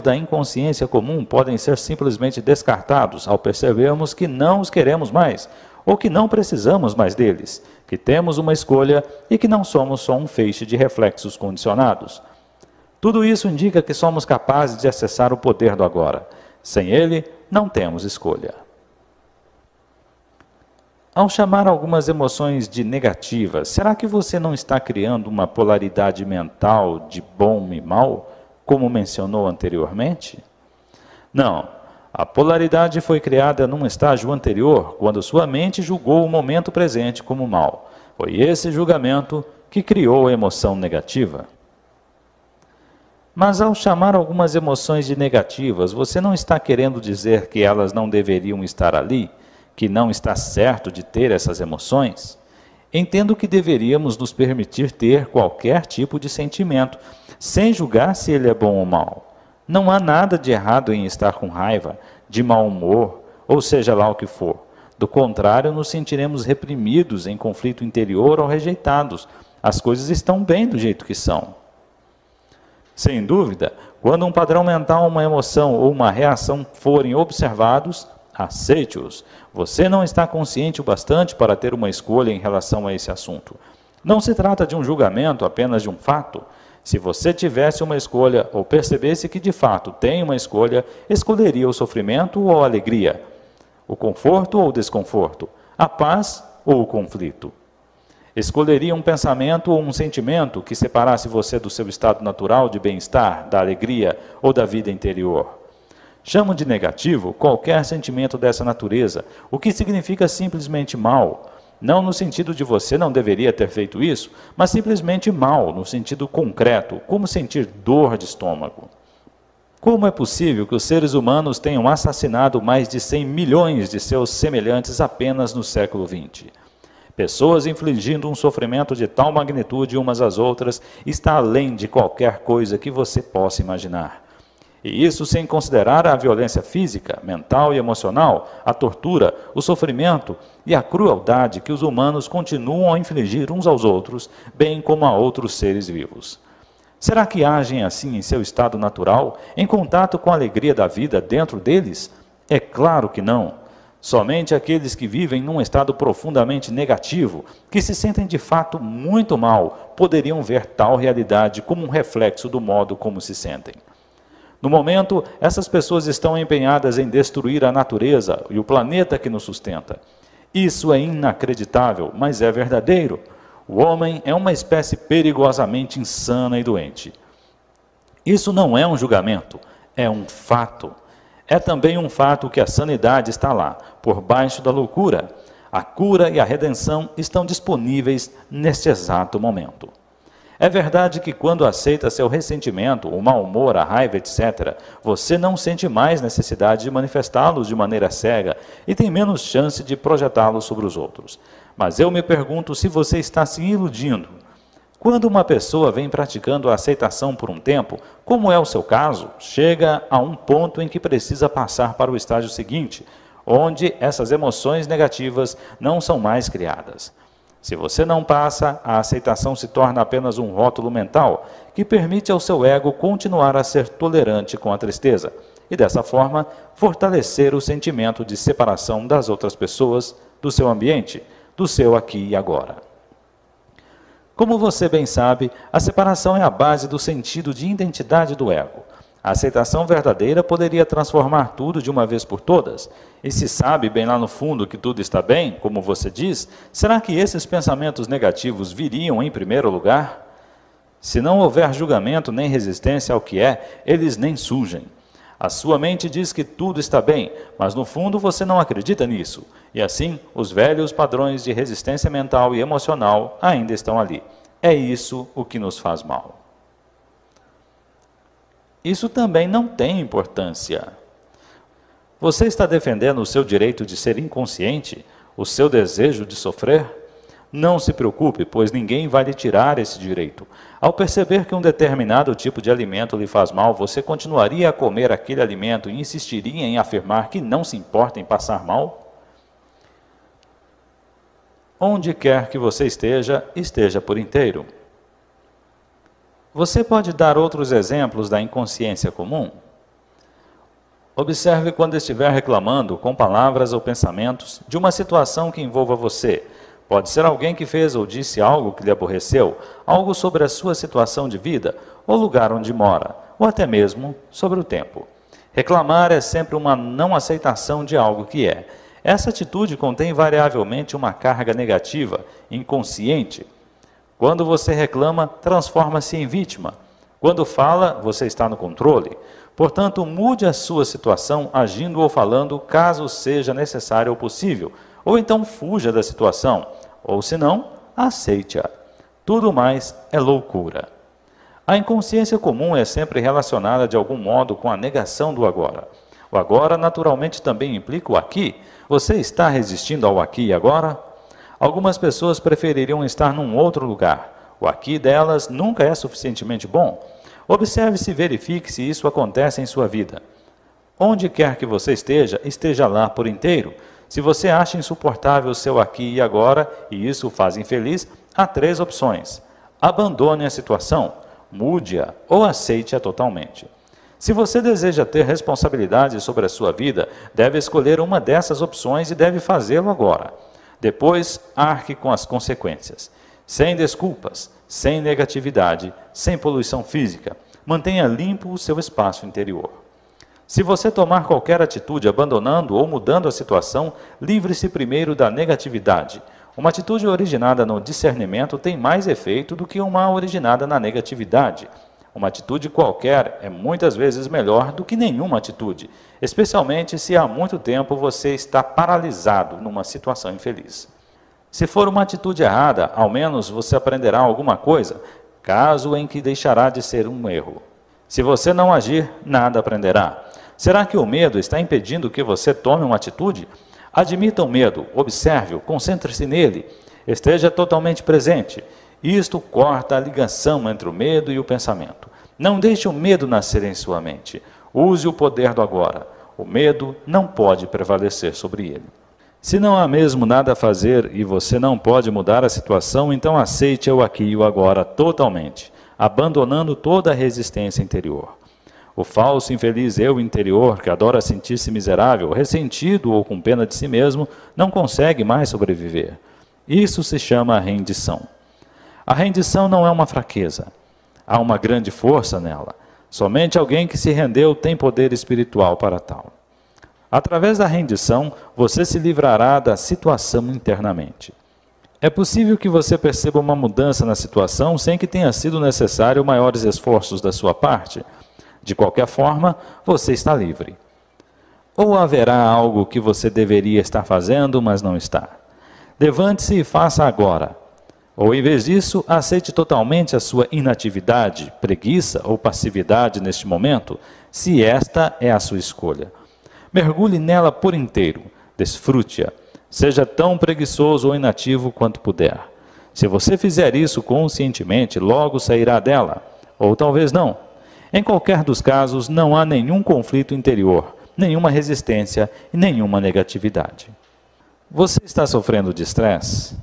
da inconsciência comum podem ser simplesmente descartados ao percebermos que não os queremos mais, ou que não precisamos mais deles, que temos uma escolha e que não somos só um feixe de reflexos condicionados. Tudo isso indica que somos capazes de acessar o poder do agora. Sem ele, não temos escolha. Ao chamar algumas emoções de negativas, será que você não está criando uma polaridade mental de bom e mal, como mencionou anteriormente? Não. A polaridade foi criada num estágio anterior, quando sua mente julgou o momento presente como mal. Foi esse julgamento que criou a emoção negativa. Mas ao chamar algumas emoções de negativas, você não está querendo dizer que elas não deveriam estar ali, que não está certo de ter essas emoções? Entendo que deveríamos nos permitir ter qualquer tipo de sentimento, sem julgar se ele é bom ou mau. Não há nada de errado em estar com raiva, de mau humor, ou seja lá o que for. Do contrário, nos sentiremos reprimidos em conflito interior ou rejeitados. As coisas estão bem do jeito que são. Sem dúvida, quando um padrão mental, uma emoção ou uma reação forem observados, aceite-os. Você não está consciente o bastante para ter uma escolha em relação a esse assunto. Não se trata de um julgamento apenas de um fato. Se você tivesse uma escolha ou percebesse que de fato tem uma escolha, escolheria o sofrimento ou a alegria, o conforto ou o desconforto, a paz ou o conflito. Escolheria um pensamento ou um sentimento que separasse você do seu estado natural de bem-estar, da alegria ou da vida interior. Chamo de negativo qualquer sentimento dessa natureza, o que significa simplesmente mal não no sentido de você não deveria ter feito isso, mas simplesmente mal, no sentido concreto, como sentir dor de estômago. Como é possível que os seres humanos tenham assassinado mais de 100 milhões de seus semelhantes apenas no século XX? Pessoas infligindo um sofrimento de tal magnitude umas às outras está além de qualquer coisa que você possa imaginar. E isso sem considerar a violência física, mental e emocional, a tortura, o sofrimento e a crueldade que os humanos continuam a infligir uns aos outros, bem como a outros seres vivos. Será que agem assim em seu estado natural, em contato com a alegria da vida dentro deles? É claro que não. Somente aqueles que vivem num estado profundamente negativo, que se sentem de fato muito mal, poderiam ver tal realidade como um reflexo do modo como se sentem. No momento, essas pessoas estão empenhadas em destruir a natureza e o planeta que nos sustenta. Isso é inacreditável, mas é verdadeiro. O homem é uma espécie perigosamente insana e doente. Isso não é um julgamento, é um fato. É também um fato que a sanidade está lá, por baixo da loucura. A cura e a redenção estão disponíveis neste exato momento. É verdade que quando aceita seu ressentimento, o mau humor, a raiva, etc., você não sente mais necessidade de manifestá-los de maneira cega e tem menos chance de projetá-los sobre os outros. Mas eu me pergunto se você está se iludindo. Quando uma pessoa vem praticando a aceitação por um tempo, como é o seu caso, chega a um ponto em que precisa passar para o estágio seguinte, onde essas emoções negativas não são mais criadas. Se você não passa, a aceitação se torna apenas um rótulo mental que permite ao seu ego continuar a ser tolerante com a tristeza e, dessa forma, fortalecer o sentimento de separação das outras pessoas, do seu ambiente, do seu aqui e agora. Como você bem sabe, a separação é a base do sentido de identidade do ego. A aceitação verdadeira poderia transformar tudo de uma vez por todas. E se sabe bem lá no fundo que tudo está bem, como você diz, será que esses pensamentos negativos viriam em primeiro lugar? Se não houver julgamento nem resistência ao que é, eles nem surgem. A sua mente diz que tudo está bem, mas no fundo você não acredita nisso. E assim, os velhos padrões de resistência mental e emocional ainda estão ali. É isso o que nos faz mal. Isso também não tem importância. Você está defendendo o seu direito de ser inconsciente, o seu desejo de sofrer? Não se preocupe, pois ninguém vai lhe tirar esse direito. Ao perceber que um determinado tipo de alimento lhe faz mal, você continuaria a comer aquele alimento e insistiria em afirmar que não se importa em passar mal? Onde quer que você esteja, esteja por inteiro. Você pode dar outros exemplos da inconsciência comum? Observe quando estiver reclamando, com palavras ou pensamentos, de uma situação que envolva você. Pode ser alguém que fez ou disse algo que lhe aborreceu, algo sobre a sua situação de vida, ou lugar onde mora, ou até mesmo sobre o tempo. Reclamar é sempre uma não aceitação de algo que é. Essa atitude contém variavelmente uma carga negativa, inconsciente. Quando você reclama, transforma-se em vítima. Quando fala, você está no controle. Portanto, mude a sua situação agindo ou falando, caso seja necessário ou possível, ou então fuja da situação, ou se não, aceite-a. Tudo mais é loucura. A inconsciência comum é sempre relacionada de algum modo com a negação do agora. O agora naturalmente também implica o aqui. Você está resistindo ao aqui e agora? Algumas pessoas prefeririam estar num outro lugar. O aqui delas nunca é suficientemente bom. Observe se verifique se isso acontece em sua vida. Onde quer que você esteja, esteja lá por inteiro. Se você acha insuportável o seu aqui e agora, e isso o faz infeliz, há três opções. Abandone a situação mude-a ou aceite-a totalmente. Se você deseja ter responsabilidade sobre a sua vida, deve escolher uma dessas opções e deve fazê-lo agora. Depois, arque com as consequências. Sem desculpas, sem negatividade, sem poluição física. Mantenha limpo o seu espaço interior. Se você tomar qualquer atitude abandonando ou mudando a situação, livre-se primeiro da negatividade uma atitude originada no discernimento tem mais efeito do que uma originada na negatividade. Uma atitude qualquer é muitas vezes melhor do que nenhuma atitude, especialmente se há muito tempo você está paralisado numa situação infeliz. Se for uma atitude errada, ao menos você aprenderá alguma coisa, caso em que deixará de ser um erro. Se você não agir, nada aprenderá. Será que o medo está impedindo que você tome uma atitude? Admita o medo, observe-o, concentre-se nele, esteja totalmente presente. Isto corta a ligação entre o medo e o pensamento. Não deixe o medo nascer em sua mente. Use o poder do agora. O medo não pode prevalecer sobre ele. Se não há mesmo nada a fazer e você não pode mudar a situação, então aceite o aqui e o agora totalmente, abandonando toda a resistência interior. O falso infeliz eu interior, que adora sentir-se miserável, ressentido ou com pena de si mesmo, não consegue mais sobreviver. Isso se chama rendição. A rendição não é uma fraqueza. Há uma grande força nela. Somente alguém que se rendeu tem poder espiritual para tal. Através da rendição, você se livrará da situação internamente. É possível que você perceba uma mudança na situação sem que tenha sido necessário maiores esforços da sua parte. De qualquer forma, você está livre. Ou haverá algo que você deveria estar fazendo, mas não está. Levante-se e faça agora. Ou, em vez disso, aceite totalmente a sua inatividade, preguiça ou passividade neste momento, se esta é a sua escolha. Mergulhe nela por inteiro, desfrute-a. Seja tão preguiçoso ou inativo quanto puder. Se você fizer isso conscientemente, logo sairá dela. Ou talvez não. Em qualquer dos casos, não há nenhum conflito interior, nenhuma resistência e nenhuma negatividade. Você está sofrendo de estresse?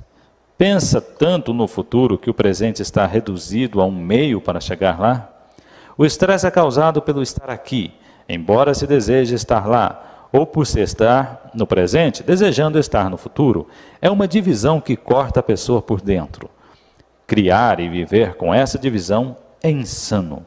Pensa tanto no futuro que o presente está reduzido a um meio para chegar lá? O estresse é causado pelo estar aqui, embora se deseje estar lá, ou por se estar no presente, desejando estar no futuro. É uma divisão que corta a pessoa por dentro. Criar e viver com essa divisão é insano.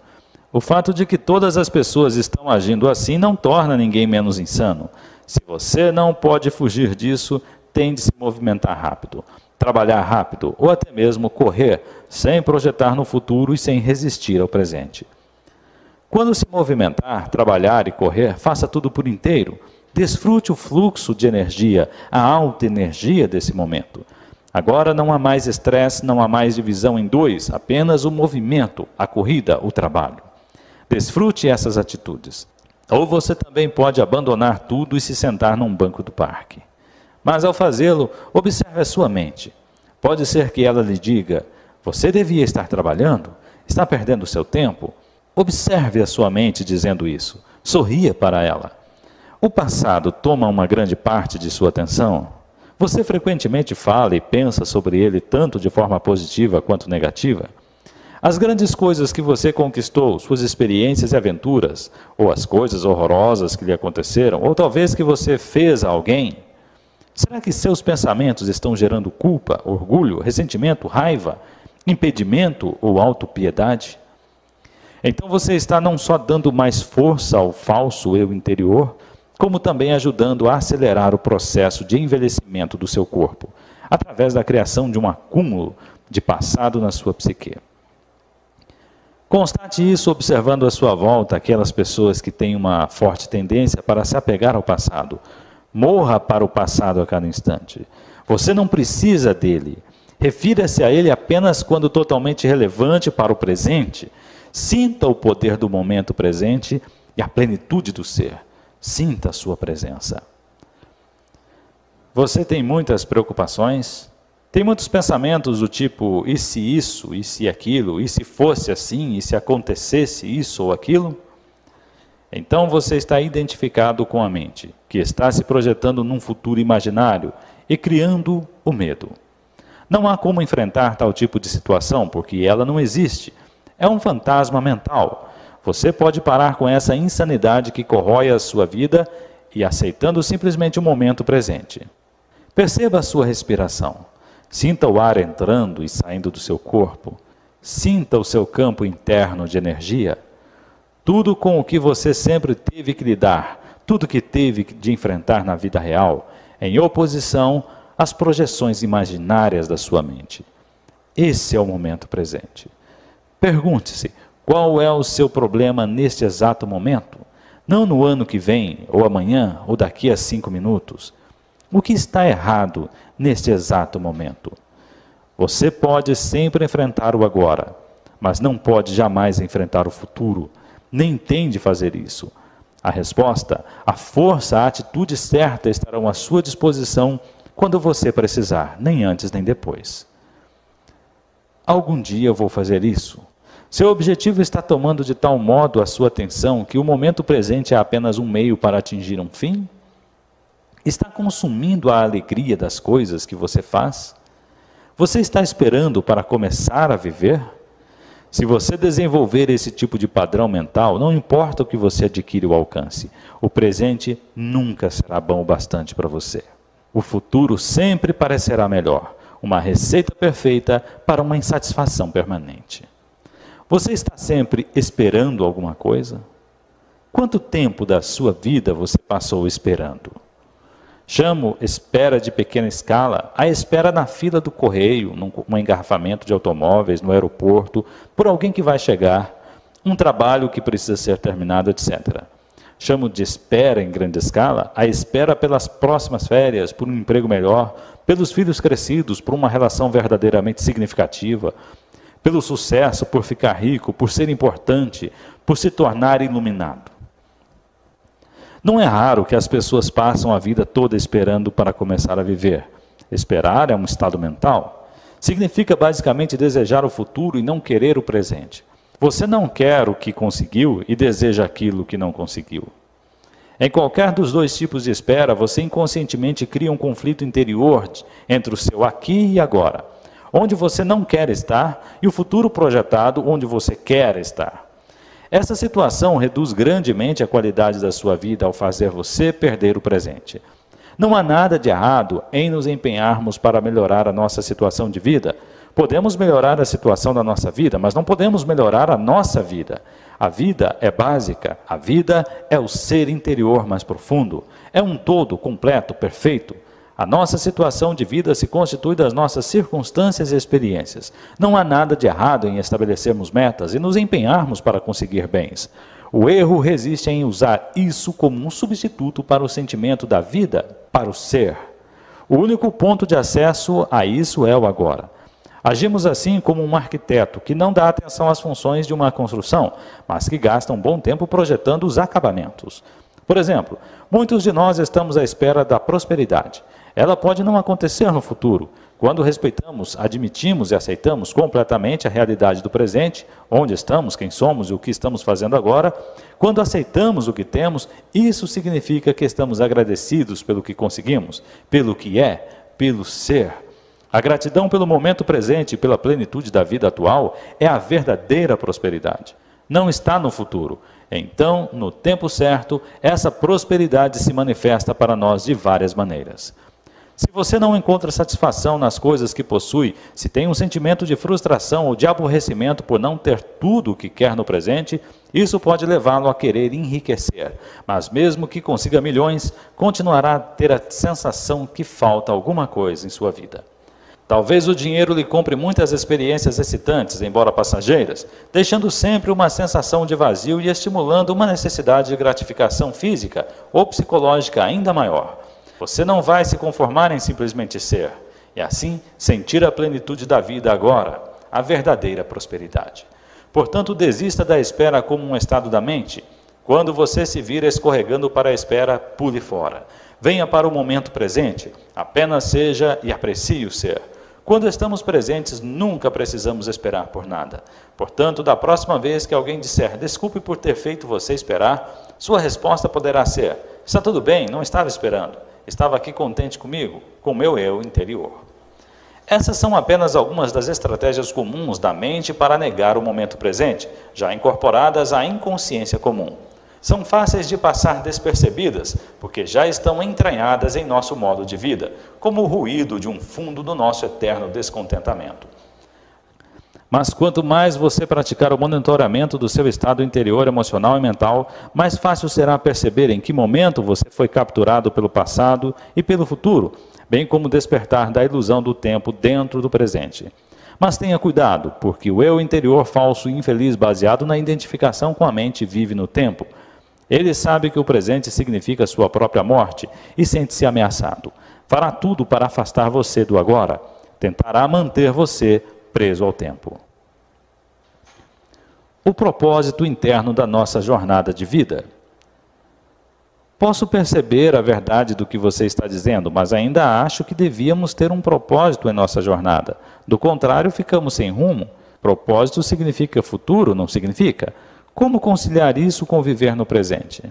O fato de que todas as pessoas estão agindo assim não torna ninguém menos insano. Se você não pode fugir disso, tem de se movimentar rápido, trabalhar rápido ou até mesmo correr, sem projetar no futuro e sem resistir ao presente. Quando se movimentar, trabalhar e correr, faça tudo por inteiro. Desfrute o fluxo de energia, a alta energia desse momento. Agora não há mais estresse, não há mais divisão em dois, apenas o movimento, a corrida, o trabalho. Desfrute essas atitudes. Ou você também pode abandonar tudo e se sentar num banco do parque. Mas ao fazê-lo, observe a sua mente. Pode ser que ela lhe diga: Você devia estar trabalhando? Está perdendo seu tempo? Observe a sua mente dizendo isso. Sorria para ela. O passado toma uma grande parte de sua atenção? Você frequentemente fala e pensa sobre ele tanto de forma positiva quanto negativa? As grandes coisas que você conquistou, suas experiências e aventuras, ou as coisas horrorosas que lhe aconteceram, ou talvez que você fez a alguém, será que seus pensamentos estão gerando culpa, orgulho, ressentimento, raiva, impedimento ou autopiedade? Então você está não só dando mais força ao falso eu interior, como também ajudando a acelerar o processo de envelhecimento do seu corpo, através da criação de um acúmulo de passado na sua psique. Constate isso observando à sua volta aquelas pessoas que têm uma forte tendência para se apegar ao passado. Morra para o passado a cada instante. Você não precisa dele. Refira-se a ele apenas quando totalmente relevante para o presente. Sinta o poder do momento presente e a plenitude do ser. Sinta a sua presença. Você tem muitas preocupações? Tem muitos pensamentos do tipo: e se isso, e se aquilo, e se fosse assim, e se acontecesse isso ou aquilo? Então você está identificado com a mente, que está se projetando num futuro imaginário e criando o medo. Não há como enfrentar tal tipo de situação, porque ela não existe. É um fantasma mental. Você pode parar com essa insanidade que corrói a sua vida e aceitando simplesmente o momento presente. Perceba a sua respiração. Sinta o ar entrando e saindo do seu corpo. Sinta o seu campo interno de energia. Tudo com o que você sempre teve que lidar, tudo que teve de enfrentar na vida real, em oposição às projeções imaginárias da sua mente. Esse é o momento presente. Pergunte-se: qual é o seu problema neste exato momento? Não no ano que vem, ou amanhã, ou daqui a cinco minutos. O que está errado neste exato momento? Você pode sempre enfrentar o agora, mas não pode jamais enfrentar o futuro, nem tende fazer isso. A resposta, a força, a atitude certa estarão à sua disposição quando você precisar, nem antes nem depois. Algum dia eu vou fazer isso. Seu objetivo está tomando de tal modo a sua atenção que o momento presente é apenas um meio para atingir um fim? Está consumindo a alegria das coisas que você faz? Você está esperando para começar a viver? Se você desenvolver esse tipo de padrão mental, não importa o que você adquire ou alcance, o presente nunca será bom o bastante para você. O futuro sempre parecerá melhor, uma receita perfeita para uma insatisfação permanente. Você está sempre esperando alguma coisa? Quanto tempo da sua vida você passou esperando? Chamo espera de pequena escala a espera na fila do correio, num engarrafamento de automóveis, no aeroporto, por alguém que vai chegar, um trabalho que precisa ser terminado, etc. Chamo de espera em grande escala a espera pelas próximas férias, por um emprego melhor, pelos filhos crescidos, por uma relação verdadeiramente significativa, pelo sucesso, por ficar rico, por ser importante, por se tornar iluminado. Não é raro que as pessoas passam a vida toda esperando para começar a viver. Esperar é um estado mental. Significa basicamente desejar o futuro e não querer o presente. Você não quer o que conseguiu e deseja aquilo que não conseguiu. Em qualquer dos dois tipos de espera, você inconscientemente cria um conflito interior entre o seu aqui e agora onde você não quer estar, e o futuro projetado onde você quer estar. Essa situação reduz grandemente a qualidade da sua vida ao fazer você perder o presente. Não há nada de errado em nos empenharmos para melhorar a nossa situação de vida. Podemos melhorar a situação da nossa vida, mas não podemos melhorar a nossa vida. A vida é básica, a vida é o ser interior mais profundo, é um todo completo, perfeito. A nossa situação de vida se constitui das nossas circunstâncias e experiências. Não há nada de errado em estabelecermos metas e nos empenharmos para conseguir bens. O erro resiste em usar isso como um substituto para o sentimento da vida, para o ser. O único ponto de acesso a isso é o agora. Agimos assim como um arquiteto que não dá atenção às funções de uma construção, mas que gasta um bom tempo projetando os acabamentos. Por exemplo, muitos de nós estamos à espera da prosperidade. Ela pode não acontecer no futuro. Quando respeitamos, admitimos e aceitamos completamente a realidade do presente, onde estamos, quem somos e o que estamos fazendo agora, quando aceitamos o que temos, isso significa que estamos agradecidos pelo que conseguimos, pelo que é, pelo ser. A gratidão pelo momento presente e pela plenitude da vida atual é a verdadeira prosperidade. Não está no futuro. Então, no tempo certo, essa prosperidade se manifesta para nós de várias maneiras. Se você não encontra satisfação nas coisas que possui, se tem um sentimento de frustração ou de aborrecimento por não ter tudo o que quer no presente, isso pode levá-lo a querer enriquecer. Mas mesmo que consiga milhões, continuará a ter a sensação que falta alguma coisa em sua vida. Talvez o dinheiro lhe compre muitas experiências excitantes, embora passageiras, deixando sempre uma sensação de vazio e estimulando uma necessidade de gratificação física ou psicológica ainda maior. Você não vai se conformar em simplesmente ser, e assim sentir a plenitude da vida agora, a verdadeira prosperidade. Portanto, desista da espera como um estado da mente. Quando você se vir escorregando para a espera, pule fora. Venha para o momento presente, apenas seja e aprecie o ser. Quando estamos presentes, nunca precisamos esperar por nada. Portanto, da próxima vez que alguém disser desculpe por ter feito você esperar, sua resposta poderá ser: está tudo bem, não estava esperando estava aqui contente comigo, com meu eu interior. Essas são apenas algumas das estratégias comuns da mente para negar o momento presente, já incorporadas à inconsciência comum. São fáceis de passar despercebidas, porque já estão entranhadas em nosso modo de vida, como o ruído de um fundo do nosso eterno descontentamento. Mas quanto mais você praticar o monitoramento do seu estado interior emocional e mental, mais fácil será perceber em que momento você foi capturado pelo passado e pelo futuro, bem como despertar da ilusão do tempo dentro do presente. Mas tenha cuidado, porque o eu interior falso e infeliz baseado na identificação com a mente vive no tempo. Ele sabe que o presente significa sua própria morte e sente-se ameaçado. Fará tudo para afastar você do agora. Tentará manter você preso ao tempo. O propósito interno da nossa jornada de vida. Posso perceber a verdade do que você está dizendo, mas ainda acho que devíamos ter um propósito em nossa jornada. Do contrário, ficamos sem rumo. Propósito significa futuro, não significa? Como conciliar isso com viver no presente?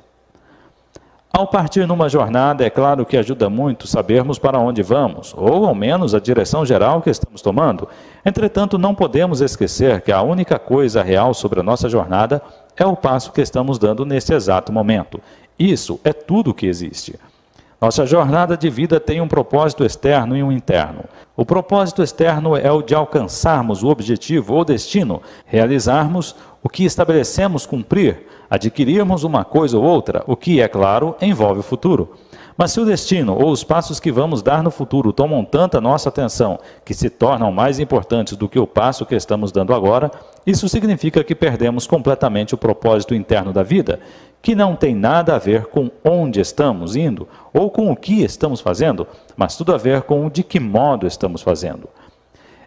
Ao partir numa jornada, é claro que ajuda muito sabermos para onde vamos, ou ao menos a direção geral que estamos tomando. Entretanto, não podemos esquecer que a única coisa real sobre a nossa jornada é o passo que estamos dando nesse exato momento. Isso é tudo que existe. Nossa jornada de vida tem um propósito externo e um interno. O propósito externo é o de alcançarmos o objetivo ou destino, realizarmos o que estabelecemos cumprir, adquirirmos uma coisa ou outra, o que, é claro, envolve o futuro. Mas se o destino ou os passos que vamos dar no futuro tomam tanta nossa atenção que se tornam mais importantes do que o passo que estamos dando agora, isso significa que perdemos completamente o propósito interno da vida, que não tem nada a ver com onde estamos indo ou com o que estamos fazendo, mas tudo a ver com o de que modo estamos fazendo.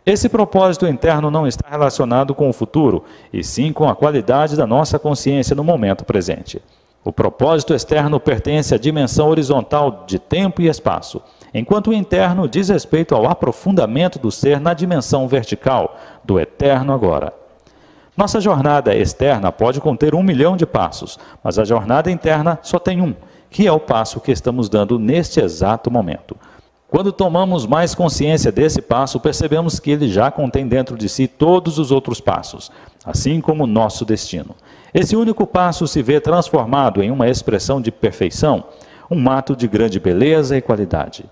Esse propósito interno não está relacionado com o futuro, e sim com a qualidade da nossa consciência no momento presente. O propósito externo pertence à dimensão horizontal de tempo e espaço, enquanto o interno diz respeito ao aprofundamento do ser na dimensão vertical, do eterno agora. Nossa jornada externa pode conter um milhão de passos, mas a jornada interna só tem um, que é o passo que estamos dando neste exato momento. Quando tomamos mais consciência desse passo, percebemos que ele já contém dentro de si todos os outros passos, assim como o nosso destino. Esse único passo se vê transformado em uma expressão de perfeição, um ato de grande beleza e qualidade.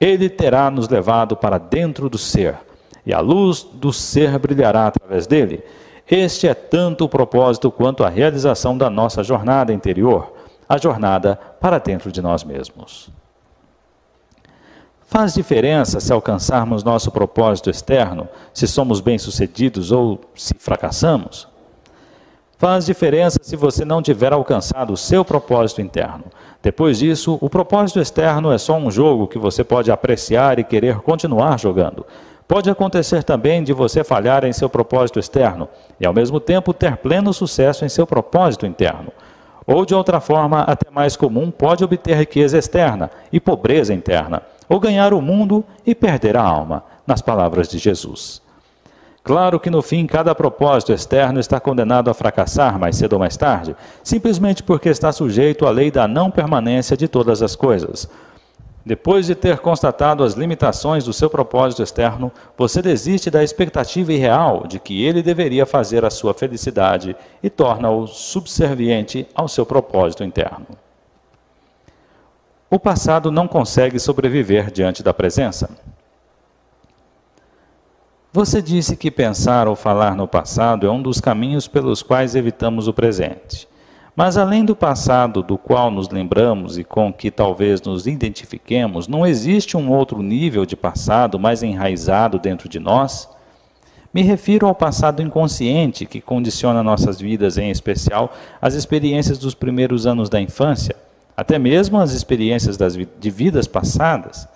Ele terá nos levado para dentro do ser, e a luz do ser brilhará através dele. Este é tanto o propósito quanto a realização da nossa jornada interior, a jornada para dentro de nós mesmos. Faz diferença se alcançarmos nosso propósito externo, se somos bem-sucedidos ou se fracassamos? Faz diferença se você não tiver alcançado o seu propósito interno. Depois disso, o propósito externo é só um jogo que você pode apreciar e querer continuar jogando. Pode acontecer também de você falhar em seu propósito externo e, ao mesmo tempo, ter pleno sucesso em seu propósito interno. Ou, de outra forma, até mais comum, pode obter riqueza externa e pobreza interna ou ganhar o mundo e perder a alma, nas palavras de Jesus. Claro que no fim cada propósito externo está condenado a fracassar mais cedo ou mais tarde, simplesmente porque está sujeito à lei da não permanência de todas as coisas. Depois de ter constatado as limitações do seu propósito externo, você desiste da expectativa irreal de que ele deveria fazer a sua felicidade e torna-o subserviente ao seu propósito interno. O passado não consegue sobreviver diante da presença. Você disse que pensar ou falar no passado é um dos caminhos pelos quais evitamos o presente. Mas além do passado do qual nos lembramos e com que talvez nos identifiquemos, não existe um outro nível de passado mais enraizado dentro de nós? Me refiro ao passado inconsciente que condiciona nossas vidas, em especial as experiências dos primeiros anos da infância, até mesmo as experiências das, de vidas passadas.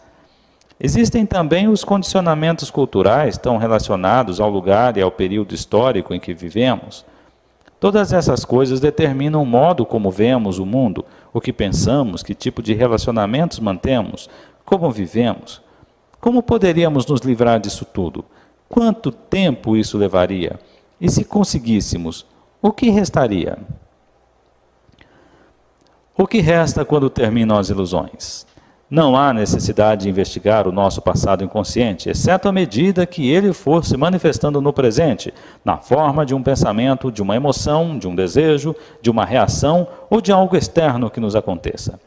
Existem também os condicionamentos culturais tão relacionados ao lugar e ao período histórico em que vivemos. Todas essas coisas determinam o modo como vemos o mundo, o que pensamos, que tipo de relacionamentos mantemos, como vivemos. Como poderíamos nos livrar disso tudo? Quanto tempo isso levaria? E se conseguíssemos, o que restaria? O que resta quando terminam as ilusões? Não há necessidade de investigar o nosso passado inconsciente, exceto à medida que ele for se manifestando no presente, na forma de um pensamento, de uma emoção, de um desejo, de uma reação ou de algo externo que nos aconteça.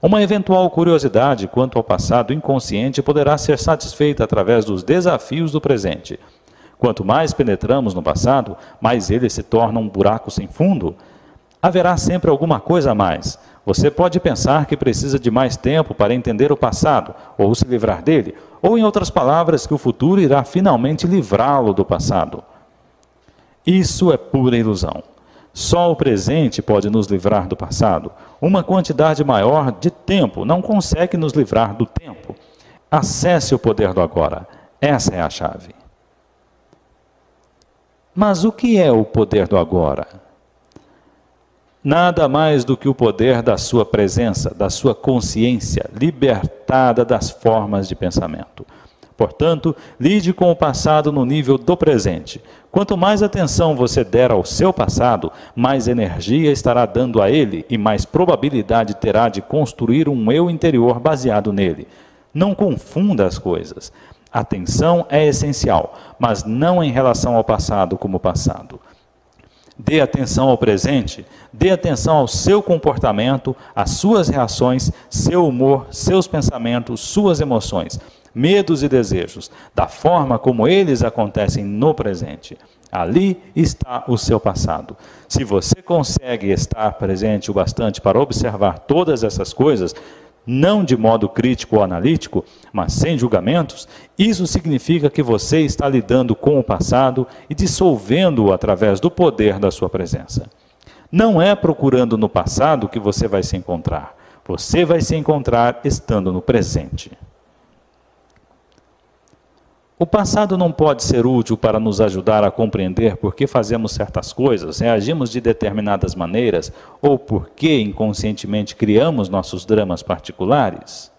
Uma eventual curiosidade quanto ao passado inconsciente poderá ser satisfeita através dos desafios do presente. Quanto mais penetramos no passado, mais ele se torna um buraco sem fundo. Haverá sempre alguma coisa a mais você pode pensar que precisa de mais tempo para entender o passado ou se livrar dele, ou, em outras palavras, que o futuro irá finalmente livrá-lo do passado. Isso é pura ilusão. Só o presente pode nos livrar do passado. Uma quantidade maior de tempo não consegue nos livrar do tempo. Acesse o poder do agora. Essa é a chave. Mas o que é o poder do agora? Nada mais do que o poder da sua presença, da sua consciência, libertada das formas de pensamento. Portanto, lide com o passado no nível do presente. Quanto mais atenção você der ao seu passado, mais energia estará dando a ele e mais probabilidade terá de construir um eu interior baseado nele. Não confunda as coisas. Atenção é essencial, mas não em relação ao passado como passado. Dê atenção ao presente, dê atenção ao seu comportamento, às suas reações, seu humor, seus pensamentos, suas emoções, medos e desejos, da forma como eles acontecem no presente. Ali está o seu passado. Se você consegue estar presente o bastante para observar todas essas coisas, não de modo crítico ou analítico, mas sem julgamentos, isso significa que você está lidando com o passado e dissolvendo-o através do poder da sua presença. Não é procurando no passado que você vai se encontrar. Você vai se encontrar estando no presente. O passado não pode ser útil para nos ajudar a compreender por que fazemos certas coisas, reagimos de determinadas maneiras ou por que inconscientemente criamos nossos dramas particulares.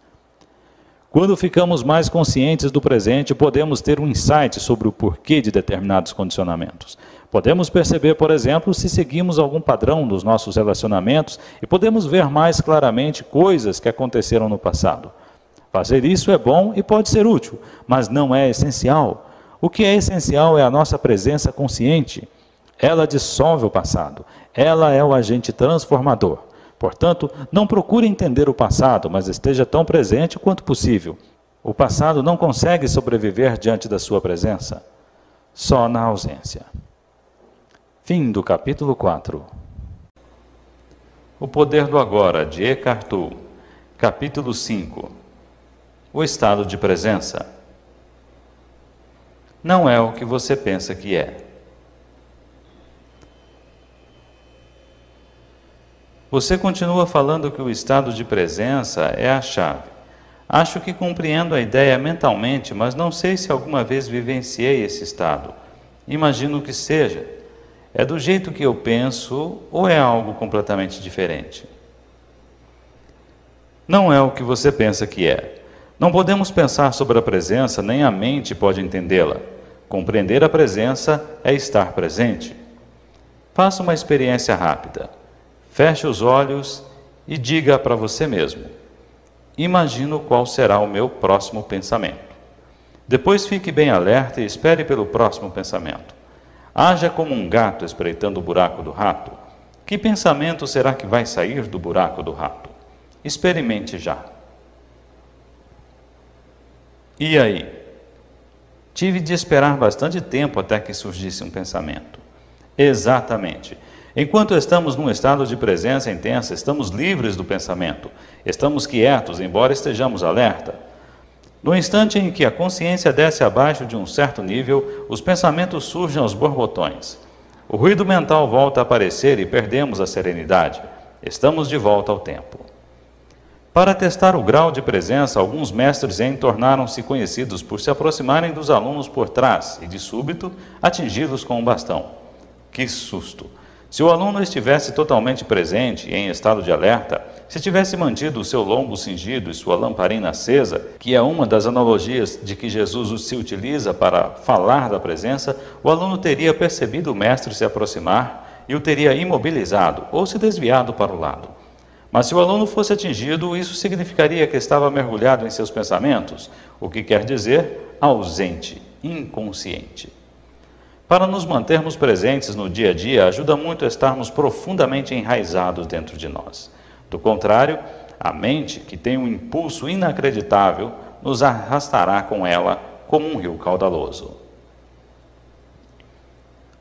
Quando ficamos mais conscientes do presente, podemos ter um insight sobre o porquê de determinados condicionamentos. Podemos perceber, por exemplo, se seguimos algum padrão nos nossos relacionamentos e podemos ver mais claramente coisas que aconteceram no passado. Fazer isso é bom e pode ser útil, mas não é essencial. O que é essencial é a nossa presença consciente. Ela dissolve o passado. Ela é o agente transformador. Portanto, não procure entender o passado, mas esteja tão presente quanto possível. O passado não consegue sobreviver diante da sua presença, só na ausência. Fim do capítulo 4. O Poder do Agora, de Eckhart Tolle. Capítulo 5 o estado de presença. Não é o que você pensa que é. Você continua falando que o estado de presença é a chave. Acho que compreendo a ideia mentalmente, mas não sei se alguma vez vivenciei esse estado. Imagino que seja. É do jeito que eu penso ou é algo completamente diferente? Não é o que você pensa que é. Não podemos pensar sobre a presença, nem a mente pode entendê-la. Compreender a presença é estar presente. Faça uma experiência rápida. Feche os olhos e diga para você mesmo: imagino qual será o meu próximo pensamento. Depois fique bem alerta e espere pelo próximo pensamento. Haja como um gato espreitando o buraco do rato. Que pensamento será que vai sair do buraco do rato? Experimente já. E aí? Tive de esperar bastante tempo até que surgisse um pensamento. Exatamente. Enquanto estamos num estado de presença intensa, estamos livres do pensamento, estamos quietos, embora estejamos alerta. No instante em que a consciência desce abaixo de um certo nível, os pensamentos surgem aos borbotões. O ruído mental volta a aparecer e perdemos a serenidade. Estamos de volta ao tempo. Para testar o grau de presença, alguns mestres Zen tornaram-se conhecidos por se aproximarem dos alunos por trás e, de súbito, atingi-los com um bastão. Que susto! Se o aluno estivesse totalmente presente e em estado de alerta, se tivesse mantido o seu lombo cingido e sua lamparina acesa, que é uma das analogias de que Jesus se utiliza para falar da presença, o aluno teria percebido o mestre se aproximar e o teria imobilizado ou se desviado para o lado. Mas se o aluno fosse atingido, isso significaria que estava mergulhado em seus pensamentos, o que quer dizer ausente, inconsciente. Para nos mantermos presentes no dia a dia, ajuda muito estarmos profundamente enraizados dentro de nós. Do contrário, a mente, que tem um impulso inacreditável, nos arrastará com ela como um rio caudaloso.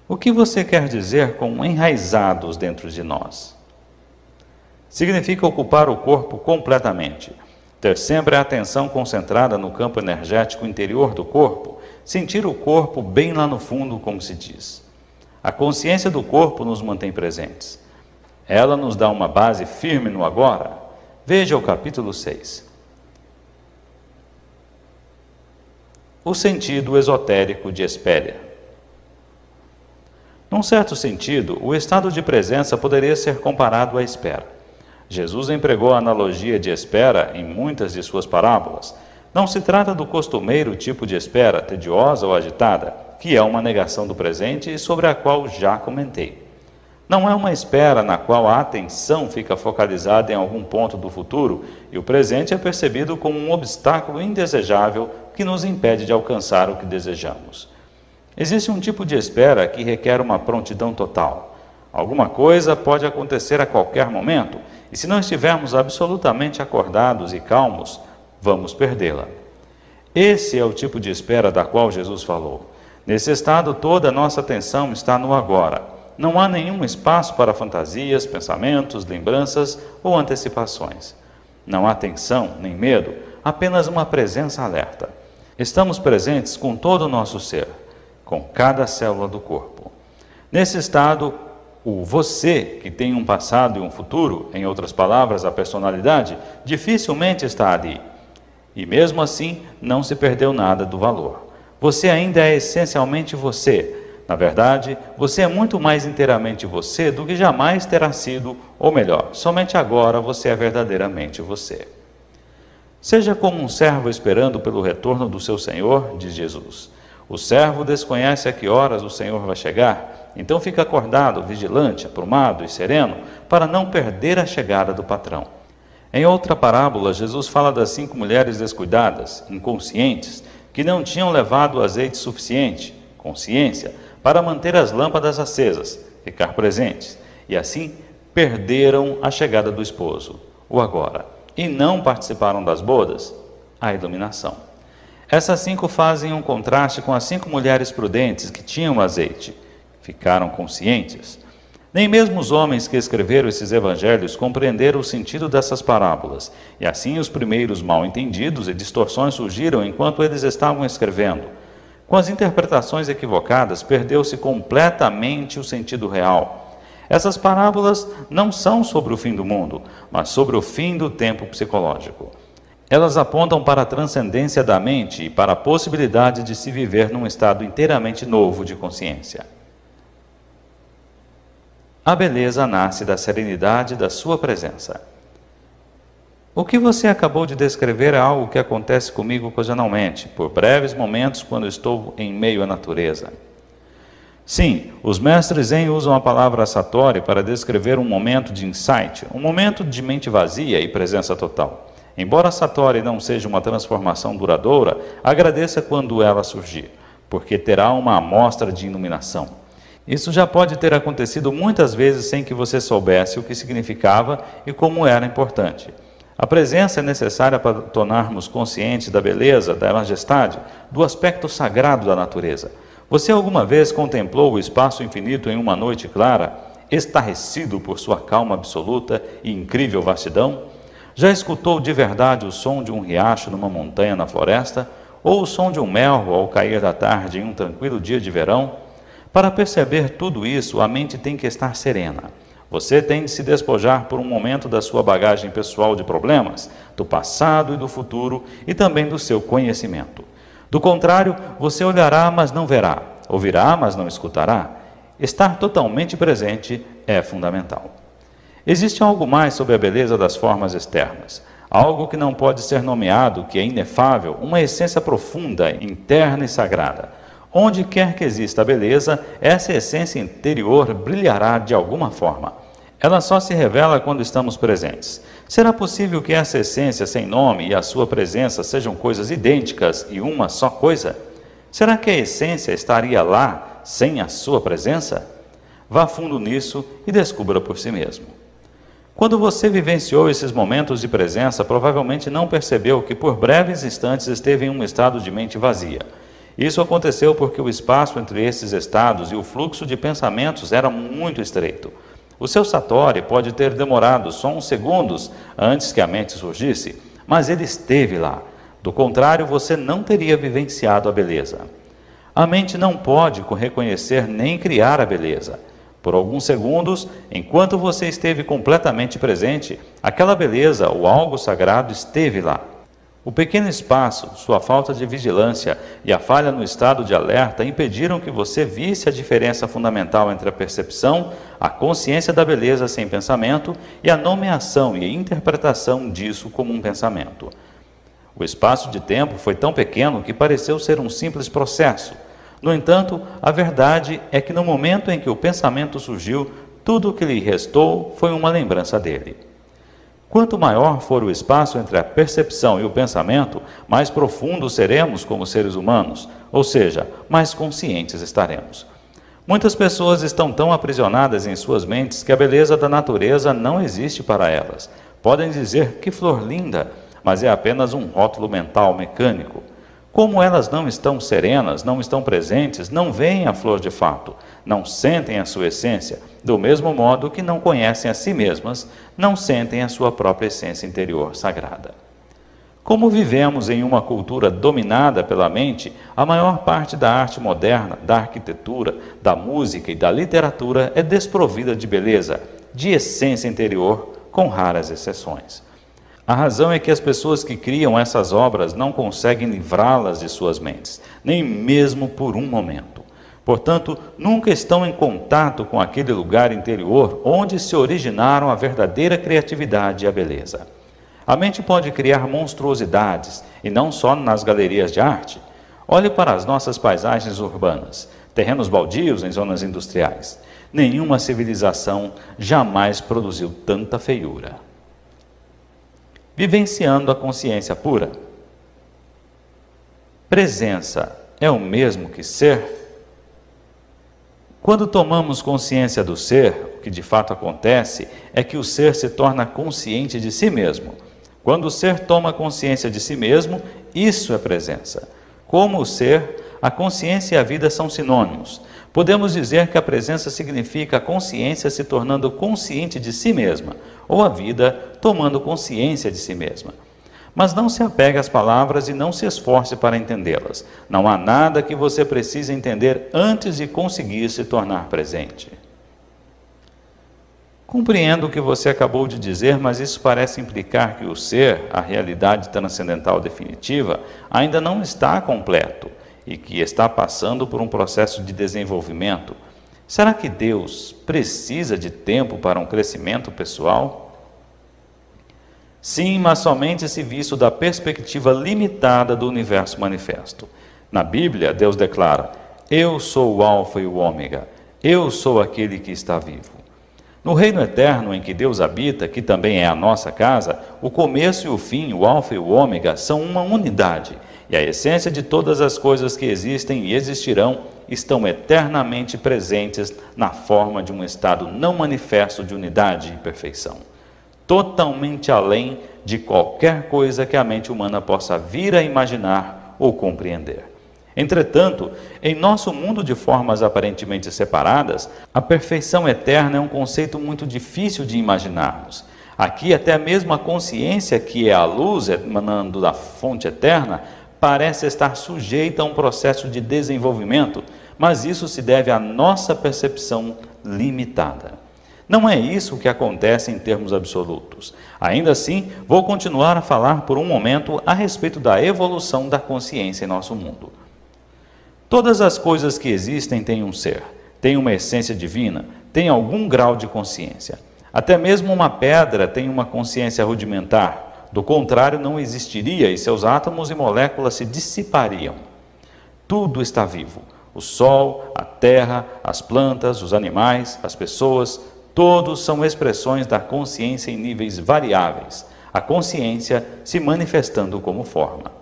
O que você quer dizer com enraizados dentro de nós? Significa ocupar o corpo completamente, ter sempre a atenção concentrada no campo energético interior do corpo sentir o corpo bem lá no fundo, como se diz. A consciência do corpo nos mantém presentes. Ela nos dá uma base firme no agora. Veja o capítulo 6. O sentido esotérico de espéria. Num certo sentido, o estado de presença poderia ser comparado à espera. Jesus empregou a analogia de espera em muitas de suas parábolas não se trata do costumeiro tipo de espera, tediosa ou agitada, que é uma negação do presente e sobre a qual já comentei. Não é uma espera na qual a atenção fica focalizada em algum ponto do futuro e o presente é percebido como um obstáculo indesejável que nos impede de alcançar o que desejamos. Existe um tipo de espera que requer uma prontidão total. Alguma coisa pode acontecer a qualquer momento, e se não estivermos absolutamente acordados e calmos, vamos perdê-la. Esse é o tipo de espera da qual Jesus falou. Nesse estado, toda a nossa atenção está no agora. Não há nenhum espaço para fantasias, pensamentos, lembranças ou antecipações. Não há tensão nem medo, apenas uma presença alerta. Estamos presentes com todo o nosso ser, com cada célula do corpo. Nesse estado, o você, que tem um passado e um futuro, em outras palavras, a personalidade, dificilmente está ali. E mesmo assim, não se perdeu nada do valor. Você ainda é essencialmente você. Na verdade, você é muito mais inteiramente você do que jamais terá sido, ou melhor, somente agora você é verdadeiramente você. Seja como um servo esperando pelo retorno do seu senhor, diz Jesus. O servo desconhece a que horas o senhor vai chegar, então fica acordado, vigilante, aprumado e sereno, para não perder a chegada do patrão. Em outra parábola, Jesus fala das cinco mulheres descuidadas, inconscientes, que não tinham levado azeite suficiente, consciência, para manter as lâmpadas acesas, ficar presentes, e assim perderam a chegada do esposo, o agora, e não participaram das bodas, a iluminação. Essas cinco fazem um contraste com as cinco mulheres prudentes que tinham azeite, ficaram conscientes, nem mesmo os homens que escreveram esses evangelhos compreenderam o sentido dessas parábolas, e assim os primeiros mal entendidos e distorções surgiram enquanto eles estavam escrevendo. Com as interpretações equivocadas, perdeu-se completamente o sentido real. Essas parábolas não são sobre o fim do mundo, mas sobre o fim do tempo psicológico. Elas apontam para a transcendência da mente e para a possibilidade de se viver num estado inteiramente novo de consciência. A beleza nasce da serenidade da sua presença. O que você acabou de descrever é algo que acontece comigo ocasionalmente, por breves momentos quando estou em meio à natureza. Sim, os mestres Zen usam a palavra satori para descrever um momento de insight, um momento de mente vazia e presença total. Embora Satori não seja uma transformação duradoura, agradeça quando ela surgir, porque terá uma amostra de iluminação. Isso já pode ter acontecido muitas vezes sem que você soubesse o que significava e como era importante. A presença é necessária para tornarmos conscientes da beleza, da majestade, do aspecto sagrado da natureza. Você alguma vez contemplou o espaço infinito em uma noite clara, estarrecido por sua calma absoluta e incrível vastidão? Já escutou de verdade o som de um riacho numa montanha na floresta? Ou o som de um melro ao cair da tarde em um tranquilo dia de verão? Para perceber tudo isso, a mente tem que estar serena. Você tem de se despojar por um momento da sua bagagem pessoal de problemas, do passado e do futuro e também do seu conhecimento. Do contrário, você olhará, mas não verá, ouvirá, mas não escutará. Estar totalmente presente é fundamental. Existe algo mais sobre a beleza das formas externas, algo que não pode ser nomeado, que é inefável, uma essência profunda, interna e sagrada. Onde quer que exista a beleza, essa essência interior brilhará de alguma forma. Ela só se revela quando estamos presentes. Será possível que essa essência sem nome e a sua presença sejam coisas idênticas e uma só coisa? Será que a essência estaria lá sem a sua presença? Vá fundo nisso e descubra por si mesmo. Quando você vivenciou esses momentos de presença, provavelmente não percebeu que por breves instantes esteve em um estado de mente vazia. Isso aconteceu porque o espaço entre esses estados e o fluxo de pensamentos era muito estreito. O seu Satori pode ter demorado só uns segundos antes que a mente surgisse, mas ele esteve lá. Do contrário, você não teria vivenciado a beleza. A mente não pode reconhecer nem criar a beleza. Por alguns segundos, enquanto você esteve completamente presente, aquela beleza ou algo sagrado esteve lá. O pequeno espaço, sua falta de vigilância e a falha no estado de alerta impediram que você visse a diferença fundamental entre a percepção, a consciência da beleza sem pensamento e a nomeação e interpretação disso como um pensamento. O espaço de tempo foi tão pequeno que pareceu ser um simples processo. No entanto, a verdade é que no momento em que o pensamento surgiu, tudo o que lhe restou foi uma lembrança dele. Quanto maior for o espaço entre a percepção e o pensamento, mais profundos seremos como seres humanos, ou seja, mais conscientes estaremos. Muitas pessoas estão tão aprisionadas em suas mentes que a beleza da natureza não existe para elas. Podem dizer que flor linda, mas é apenas um rótulo mental mecânico. Como elas não estão serenas, não estão presentes, não veem a flor de fato, não sentem a sua essência, do mesmo modo que não conhecem a si mesmas, não sentem a sua própria essência interior sagrada. Como vivemos em uma cultura dominada pela mente, a maior parte da arte moderna, da arquitetura, da música e da literatura é desprovida de beleza, de essência interior, com raras exceções. A razão é que as pessoas que criam essas obras não conseguem livrá-las de suas mentes, nem mesmo por um momento. Portanto, nunca estão em contato com aquele lugar interior onde se originaram a verdadeira criatividade e a beleza. A mente pode criar monstruosidades, e não só nas galerias de arte. Olhe para as nossas paisagens urbanas, terrenos baldios em zonas industriais. Nenhuma civilização jamais produziu tanta feiura vivenciando a consciência pura. Presença é o mesmo que ser? Quando tomamos consciência do ser, o que de fato acontece é que o ser se torna consciente de si mesmo. Quando o ser toma consciência de si mesmo, isso é presença. Como o ser, a consciência e a vida são sinônimos. Podemos dizer que a presença significa a consciência se tornando consciente de si mesma, ou a vida tomando consciência de si mesma. Mas não se apegue às palavras e não se esforce para entendê-las. Não há nada que você precise entender antes de conseguir se tornar presente. Compreendo o que você acabou de dizer, mas isso parece implicar que o ser, a realidade transcendental definitiva, ainda não está completo e que está passando por um processo de desenvolvimento, será que Deus precisa de tempo para um crescimento pessoal? Sim, mas somente se visto da perspectiva limitada do universo manifesto. Na Bíblia, Deus declara: Eu sou o Alfa e o Ômega, eu sou aquele que está vivo. No reino eterno em que Deus habita, que também é a nossa casa, o começo e o fim, o alfa e o ômega, são uma unidade, e a essência de todas as coisas que existem e existirão estão eternamente presentes na forma de um estado não manifesto de unidade e perfeição, totalmente além de qualquer coisa que a mente humana possa vir a imaginar ou compreender. Entretanto, em nosso mundo de formas aparentemente separadas, a perfeição eterna é um conceito muito difícil de imaginarmos. Aqui, até mesmo a consciência, que é a luz emanando da fonte eterna, parece estar sujeita a um processo de desenvolvimento, mas isso se deve à nossa percepção limitada. Não é isso que acontece em termos absolutos. Ainda assim, vou continuar a falar por um momento a respeito da evolução da consciência em nosso mundo. Todas as coisas que existem têm um ser, têm uma essência divina, têm algum grau de consciência. Até mesmo uma pedra tem uma consciência rudimentar, do contrário, não existiria e seus átomos e moléculas se dissipariam. Tudo está vivo. O sol, a terra, as plantas, os animais, as pessoas, todos são expressões da consciência em níveis variáveis, a consciência se manifestando como forma.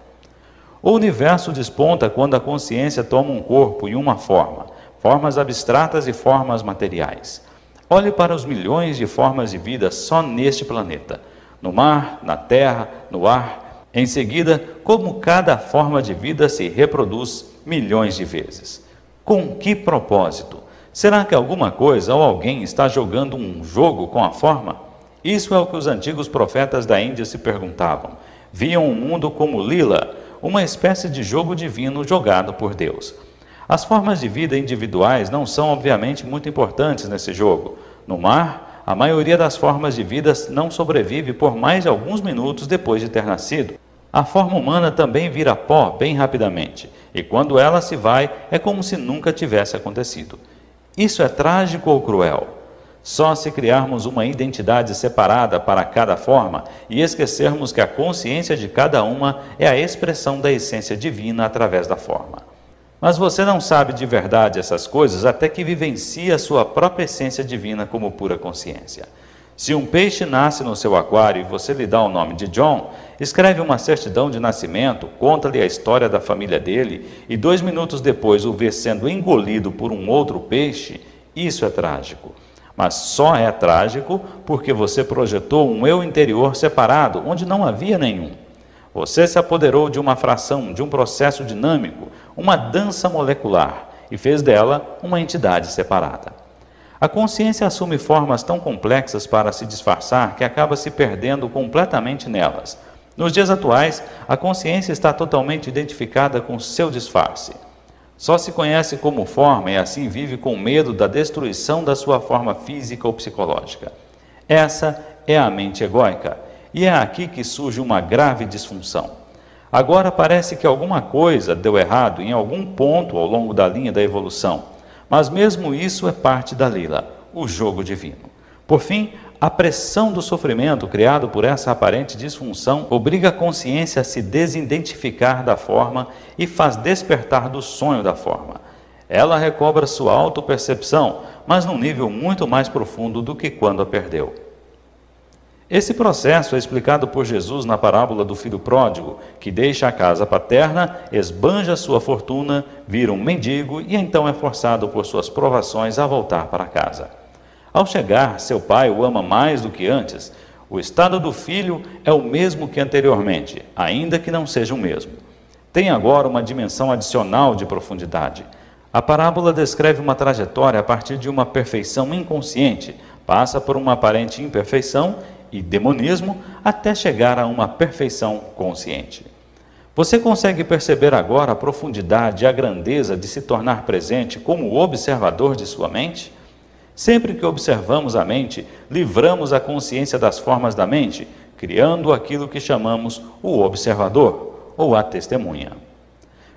O universo desponta quando a consciência toma um corpo e uma forma, formas abstratas e formas materiais. Olhe para os milhões de formas de vida só neste planeta, no mar, na terra, no ar. Em seguida, como cada forma de vida se reproduz milhões de vezes. Com que propósito? Será que alguma coisa ou alguém está jogando um jogo com a forma? Isso é o que os antigos profetas da Índia se perguntavam. Viam o mundo como lila, uma espécie de jogo divino jogado por Deus. As formas de vida individuais não são, obviamente, muito importantes nesse jogo. No mar, a maioria das formas de vida não sobrevive por mais de alguns minutos depois de ter nascido. A forma humana também vira pó bem rapidamente, e quando ela se vai, é como se nunca tivesse acontecido. Isso é trágico ou cruel? Só se criarmos uma identidade separada para cada forma e esquecermos que a consciência de cada uma é a expressão da essência divina através da forma. Mas você não sabe de verdade essas coisas até que vivencie a sua própria essência divina como pura consciência. Se um peixe nasce no seu aquário e você lhe dá o nome de John, escreve uma certidão de nascimento, conta-lhe a história da família dele e dois minutos depois o vê sendo engolido por um outro peixe, isso é trágico. Mas só é trágico porque você projetou um eu interior separado, onde não havia nenhum. Você se apoderou de uma fração, de um processo dinâmico, uma dança molecular, e fez dela uma entidade separada. A consciência assume formas tão complexas para se disfarçar que acaba se perdendo completamente nelas. Nos dias atuais, a consciência está totalmente identificada com seu disfarce. Só se conhece como forma e assim vive com medo da destruição da sua forma física ou psicológica. Essa é a mente egóica, e é aqui que surge uma grave disfunção. Agora parece que alguma coisa deu errado em algum ponto ao longo da linha da evolução, mas mesmo isso é parte da lila, o jogo divino. Por fim, a pressão do sofrimento criado por essa aparente disfunção obriga a consciência a se desidentificar da forma e faz despertar do sonho da forma. Ela recobra sua autopercepção, mas num nível muito mais profundo do que quando a perdeu. Esse processo é explicado por Jesus na parábola do filho pródigo, que deixa a casa paterna, esbanja sua fortuna, vira um mendigo e então é forçado por suas provações a voltar para casa. Ao chegar, seu pai o ama mais do que antes. O estado do filho é o mesmo que anteriormente, ainda que não seja o mesmo. Tem agora uma dimensão adicional de profundidade. A parábola descreve uma trajetória a partir de uma perfeição inconsciente, passa por uma aparente imperfeição e demonismo até chegar a uma perfeição consciente. Você consegue perceber agora a profundidade e a grandeza de se tornar presente como observador de sua mente? Sempre que observamos a mente, livramos a consciência das formas da mente, criando aquilo que chamamos o observador ou a testemunha.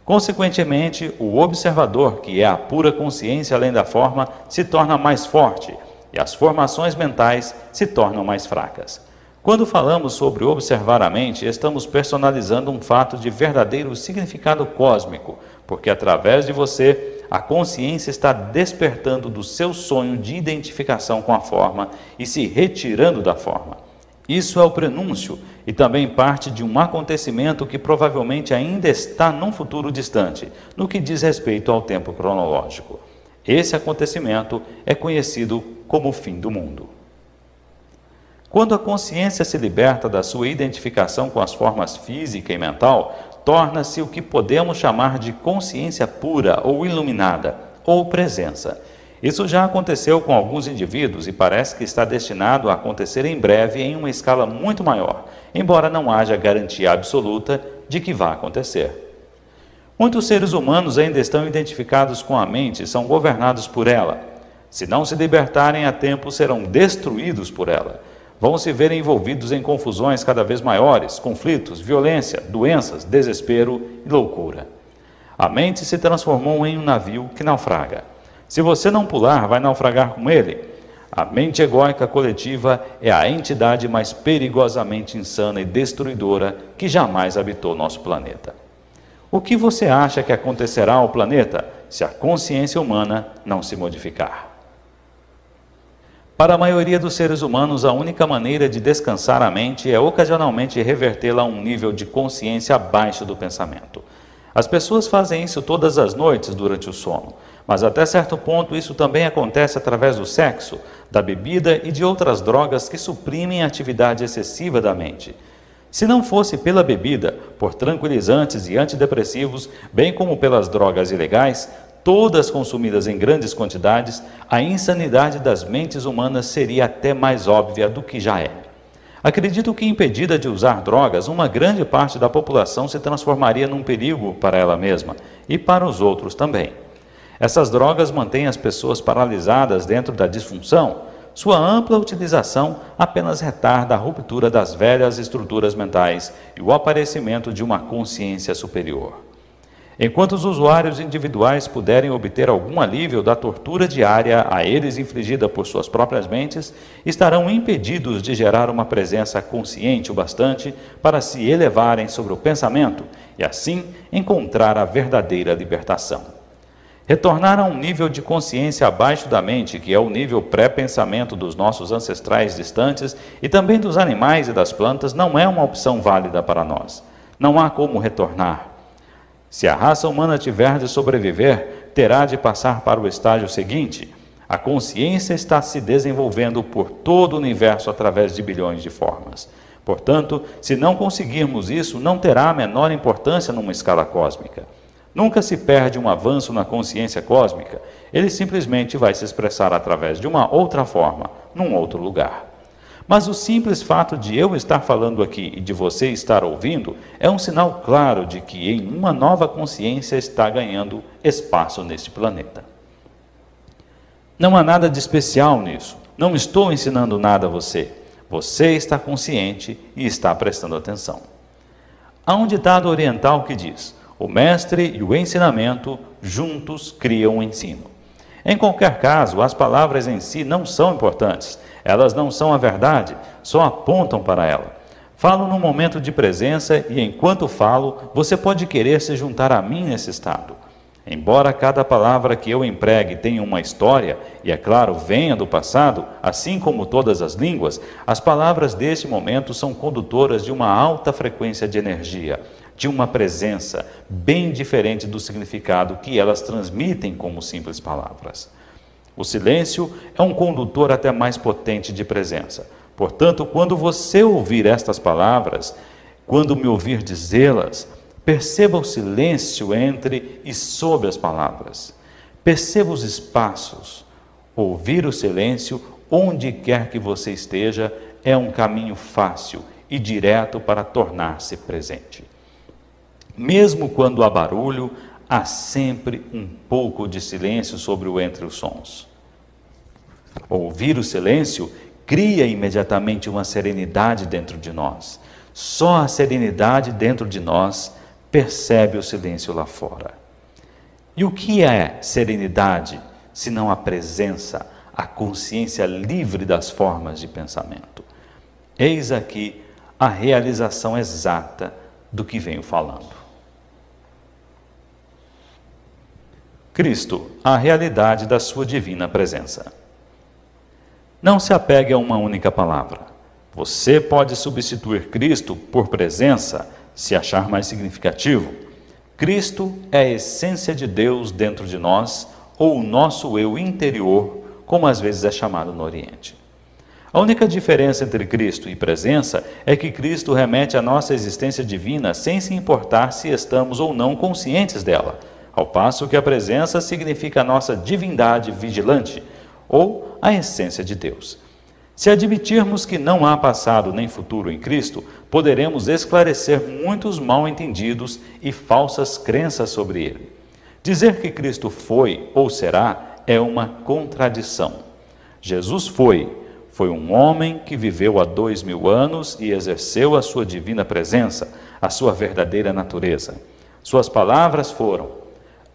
Consequentemente, o observador, que é a pura consciência além da forma, se torna mais forte e as formações mentais se tornam mais fracas. Quando falamos sobre observar a mente, estamos personalizando um fato de verdadeiro significado cósmico, porque através de você a consciência está despertando do seu sonho de identificação com a forma e se retirando da forma. Isso é o prenúncio e também parte de um acontecimento que provavelmente ainda está num futuro distante, no que diz respeito ao tempo cronológico. Esse acontecimento é conhecido como o fim do mundo. Quando a consciência se liberta da sua identificação com as formas física e mental, torna-se o que podemos chamar de consciência pura ou iluminada, ou presença. Isso já aconteceu com alguns indivíduos e parece que está destinado a acontecer em breve em uma escala muito maior, embora não haja garantia absoluta de que vá acontecer. Muitos seres humanos ainda estão identificados com a mente e são governados por ela. Se não se libertarem a tempo, serão destruídos por ela vão se ver envolvidos em confusões cada vez maiores, conflitos, violência, doenças, desespero e loucura. A mente se transformou em um navio que naufraga. Se você não pular, vai naufragar com ele. A mente egóica coletiva é a entidade mais perigosamente insana e destruidora que jamais habitou nosso planeta. O que você acha que acontecerá ao planeta se a consciência humana não se modificar? Para a maioria dos seres humanos, a única maneira de descansar a mente é ocasionalmente revertê-la a um nível de consciência abaixo do pensamento. As pessoas fazem isso todas as noites durante o sono, mas até certo ponto isso também acontece através do sexo, da bebida e de outras drogas que suprimem a atividade excessiva da mente. Se não fosse pela bebida, por tranquilizantes e antidepressivos, bem como pelas drogas ilegais, todas consumidas em grandes quantidades, a insanidade das mentes humanas seria até mais óbvia do que já é. Acredito que, impedida de usar drogas, uma grande parte da população se transformaria num perigo para ela mesma e para os outros também. Essas drogas mantêm as pessoas paralisadas dentro da disfunção. Sua ampla utilização apenas retarda a ruptura das velhas estruturas mentais e o aparecimento de uma consciência superior. Enquanto os usuários individuais puderem obter algum alívio da tortura diária a eles infligida por suas próprias mentes, estarão impedidos de gerar uma presença consciente o bastante para se elevarem sobre o pensamento e assim encontrar a verdadeira libertação. Retornar a um nível de consciência abaixo da mente, que é o nível pré-pensamento dos nossos ancestrais distantes e também dos animais e das plantas, não é uma opção válida para nós. Não há como retornar. Se a raça humana tiver de sobreviver, terá de passar para o estágio seguinte. A consciência está se desenvolvendo por todo o universo através de bilhões de formas. Portanto, se não conseguirmos isso, não terá a menor importância numa escala cósmica. Nunca se perde um avanço na consciência cósmica, ele simplesmente vai se expressar através de uma outra forma, num outro lugar. Mas o simples fato de eu estar falando aqui e de você estar ouvindo é um sinal claro de que em uma nova consciência está ganhando espaço neste planeta. Não há nada de especial nisso. Não estou ensinando nada a você. Você está consciente e está prestando atenção. Há um ditado oriental que diz: o mestre e o ensinamento juntos criam o ensino. Em qualquer caso, as palavras em si não são importantes elas não são a verdade, só apontam para ela. Falo num momento de presença e enquanto falo, você pode querer se juntar a mim nesse estado. Embora cada palavra que eu empregue tenha uma história, e é claro, venha do passado, assim como todas as línguas, as palavras deste momento são condutoras de uma alta frequência de energia, de uma presença, bem diferente do significado que elas transmitem como simples palavras. O silêncio é um condutor até mais potente de presença. Portanto, quando você ouvir estas palavras, quando me ouvir dizê-las, perceba o silêncio entre e sob as palavras. Perceba os espaços. Ouvir o silêncio, onde quer que você esteja, é um caminho fácil e direto para tornar-se presente. Mesmo quando há barulho, há sempre um pouco de silêncio sobre o entre os sons. Ouvir o silêncio cria imediatamente uma serenidade dentro de nós. Só a serenidade dentro de nós percebe o silêncio lá fora. E o que é serenidade, se não a presença, a consciência livre das formas de pensamento? Eis aqui a realização exata do que venho falando. Cristo, a realidade da sua divina presença. Não se apegue a uma única palavra. Você pode substituir Cristo por presença, se achar mais significativo. Cristo é a essência de Deus dentro de nós, ou o nosso eu interior, como às vezes é chamado no Oriente. A única diferença entre Cristo e presença é que Cristo remete à nossa existência divina sem se importar se estamos ou não conscientes dela, ao passo que a presença significa a nossa divindade vigilante, ou a essência de Deus. Se admitirmos que não há passado nem futuro em Cristo, poderemos esclarecer muitos mal-entendidos e falsas crenças sobre ele. Dizer que Cristo foi ou será é uma contradição. Jesus foi, foi um homem que viveu há dois mil anos e exerceu a sua divina presença, a sua verdadeira natureza. Suas palavras foram: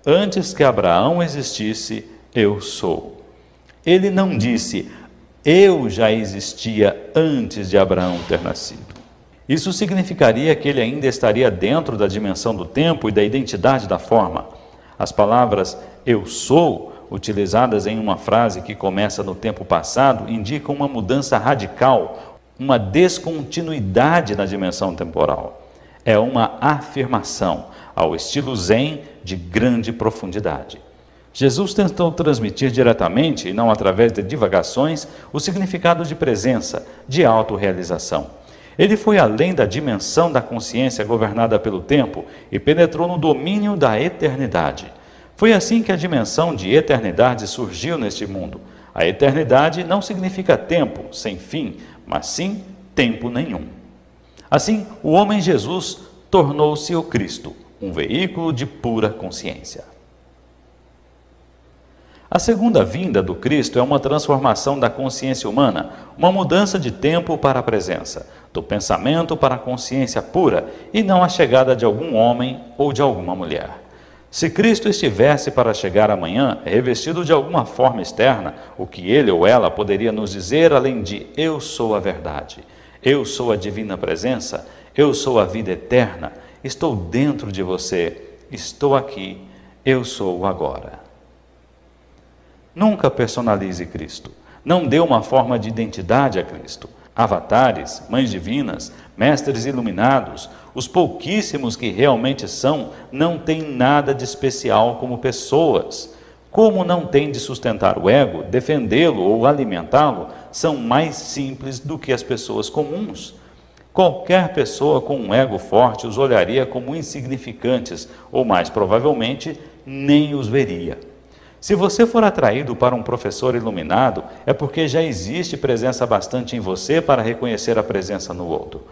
Antes que Abraão existisse, eu sou. Ele não disse, eu já existia antes de Abraão ter nascido. Isso significaria que ele ainda estaria dentro da dimensão do tempo e da identidade da forma. As palavras eu sou, utilizadas em uma frase que começa no tempo passado, indicam uma mudança radical, uma descontinuidade na dimensão temporal. É uma afirmação, ao estilo Zen, de grande profundidade. Jesus tentou transmitir diretamente, e não através de divagações, o significado de presença, de autorrealização. Ele foi além da dimensão da consciência governada pelo tempo e penetrou no domínio da eternidade. Foi assim que a dimensão de eternidade surgiu neste mundo. A eternidade não significa tempo sem fim, mas sim tempo nenhum. Assim, o homem Jesus tornou-se o Cristo, um veículo de pura consciência. A segunda vinda do Cristo é uma transformação da consciência humana, uma mudança de tempo para a presença, do pensamento para a consciência pura e não a chegada de algum homem ou de alguma mulher. Se Cristo estivesse para chegar amanhã, revestido de alguma forma externa, o que ele ou ela poderia nos dizer além de Eu sou a verdade, Eu sou a divina presença, Eu sou a vida eterna, estou dentro de você, estou aqui, eu sou agora. Nunca personalize Cristo. Não dê uma forma de identidade a Cristo. Avatares, mães divinas, mestres iluminados, os pouquíssimos que realmente são, não têm nada de especial como pessoas. Como não tem de sustentar o ego, defendê-lo ou alimentá-lo, são mais simples do que as pessoas comuns. Qualquer pessoa com um ego forte os olharia como insignificantes, ou mais provavelmente, nem os veria. Se você for atraído para um professor iluminado, é porque já existe presença bastante em você para reconhecer a presença no outro.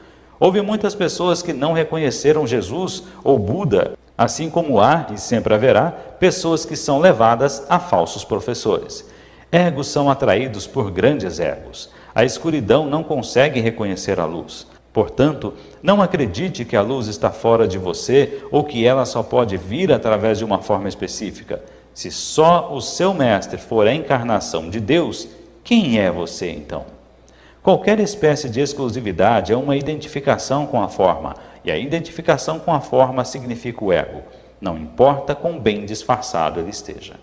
Houve muitas pessoas que não reconheceram Jesus ou Buda, assim como há e sempre haverá pessoas que são levadas a falsos professores. Egos são atraídos por grandes egos. A escuridão não consegue reconhecer a luz. Portanto, não acredite que a luz está fora de você ou que ela só pode vir através de uma forma específica. Se só o seu mestre for a encarnação de Deus, quem é você então? Qualquer espécie de exclusividade é uma identificação com a forma, e a identificação com a forma significa o ego, não importa quão bem disfarçado ele esteja.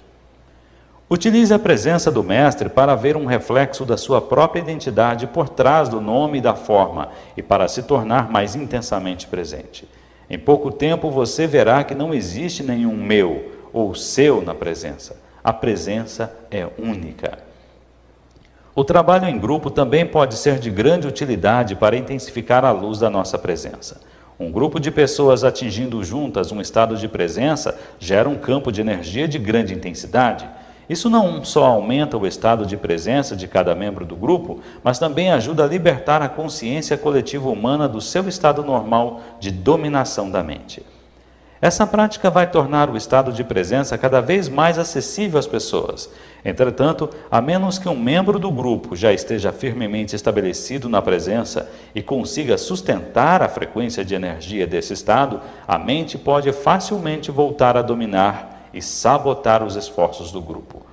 Utilize a presença do Mestre para ver um reflexo da sua própria identidade por trás do nome e da forma e para se tornar mais intensamente presente. Em pouco tempo você verá que não existe nenhum meu, ou seu na presença. A presença é única. O trabalho em grupo também pode ser de grande utilidade para intensificar a luz da nossa presença. Um grupo de pessoas atingindo juntas um estado de presença gera um campo de energia de grande intensidade. Isso não só aumenta o estado de presença de cada membro do grupo, mas também ajuda a libertar a consciência coletiva humana do seu estado normal de dominação da mente. Essa prática vai tornar o estado de presença cada vez mais acessível às pessoas. Entretanto, a menos que um membro do grupo já esteja firmemente estabelecido na presença e consiga sustentar a frequência de energia desse estado, a mente pode facilmente voltar a dominar e sabotar os esforços do grupo.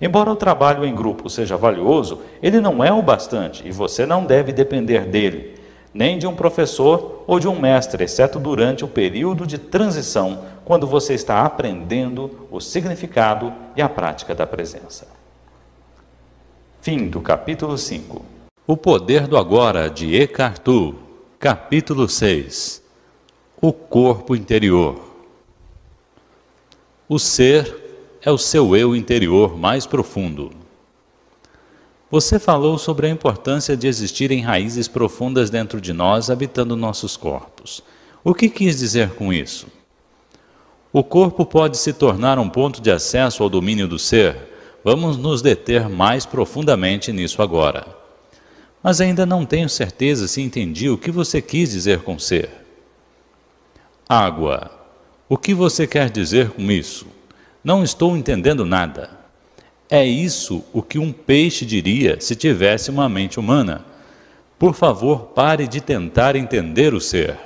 Embora o trabalho em grupo seja valioso, ele não é o bastante e você não deve depender dele nem de um professor ou de um mestre, exceto durante o período de transição, quando você está aprendendo o significado e a prática da presença. Fim do capítulo 5. O Poder do Agora, de Eckhart Tolle, capítulo 6. O corpo interior. O ser é o seu eu interior mais profundo. Você falou sobre a importância de existirem raízes profundas dentro de nós habitando nossos corpos. O que quis dizer com isso? O corpo pode se tornar um ponto de acesso ao domínio do ser Vamos nos deter mais profundamente nisso agora. Mas ainda não tenho certeza se entendi o que você quis dizer com ser. Água. O que você quer dizer com isso? Não estou entendendo nada. É isso o que um peixe diria se tivesse uma mente humana. Por favor, pare de tentar entender o ser.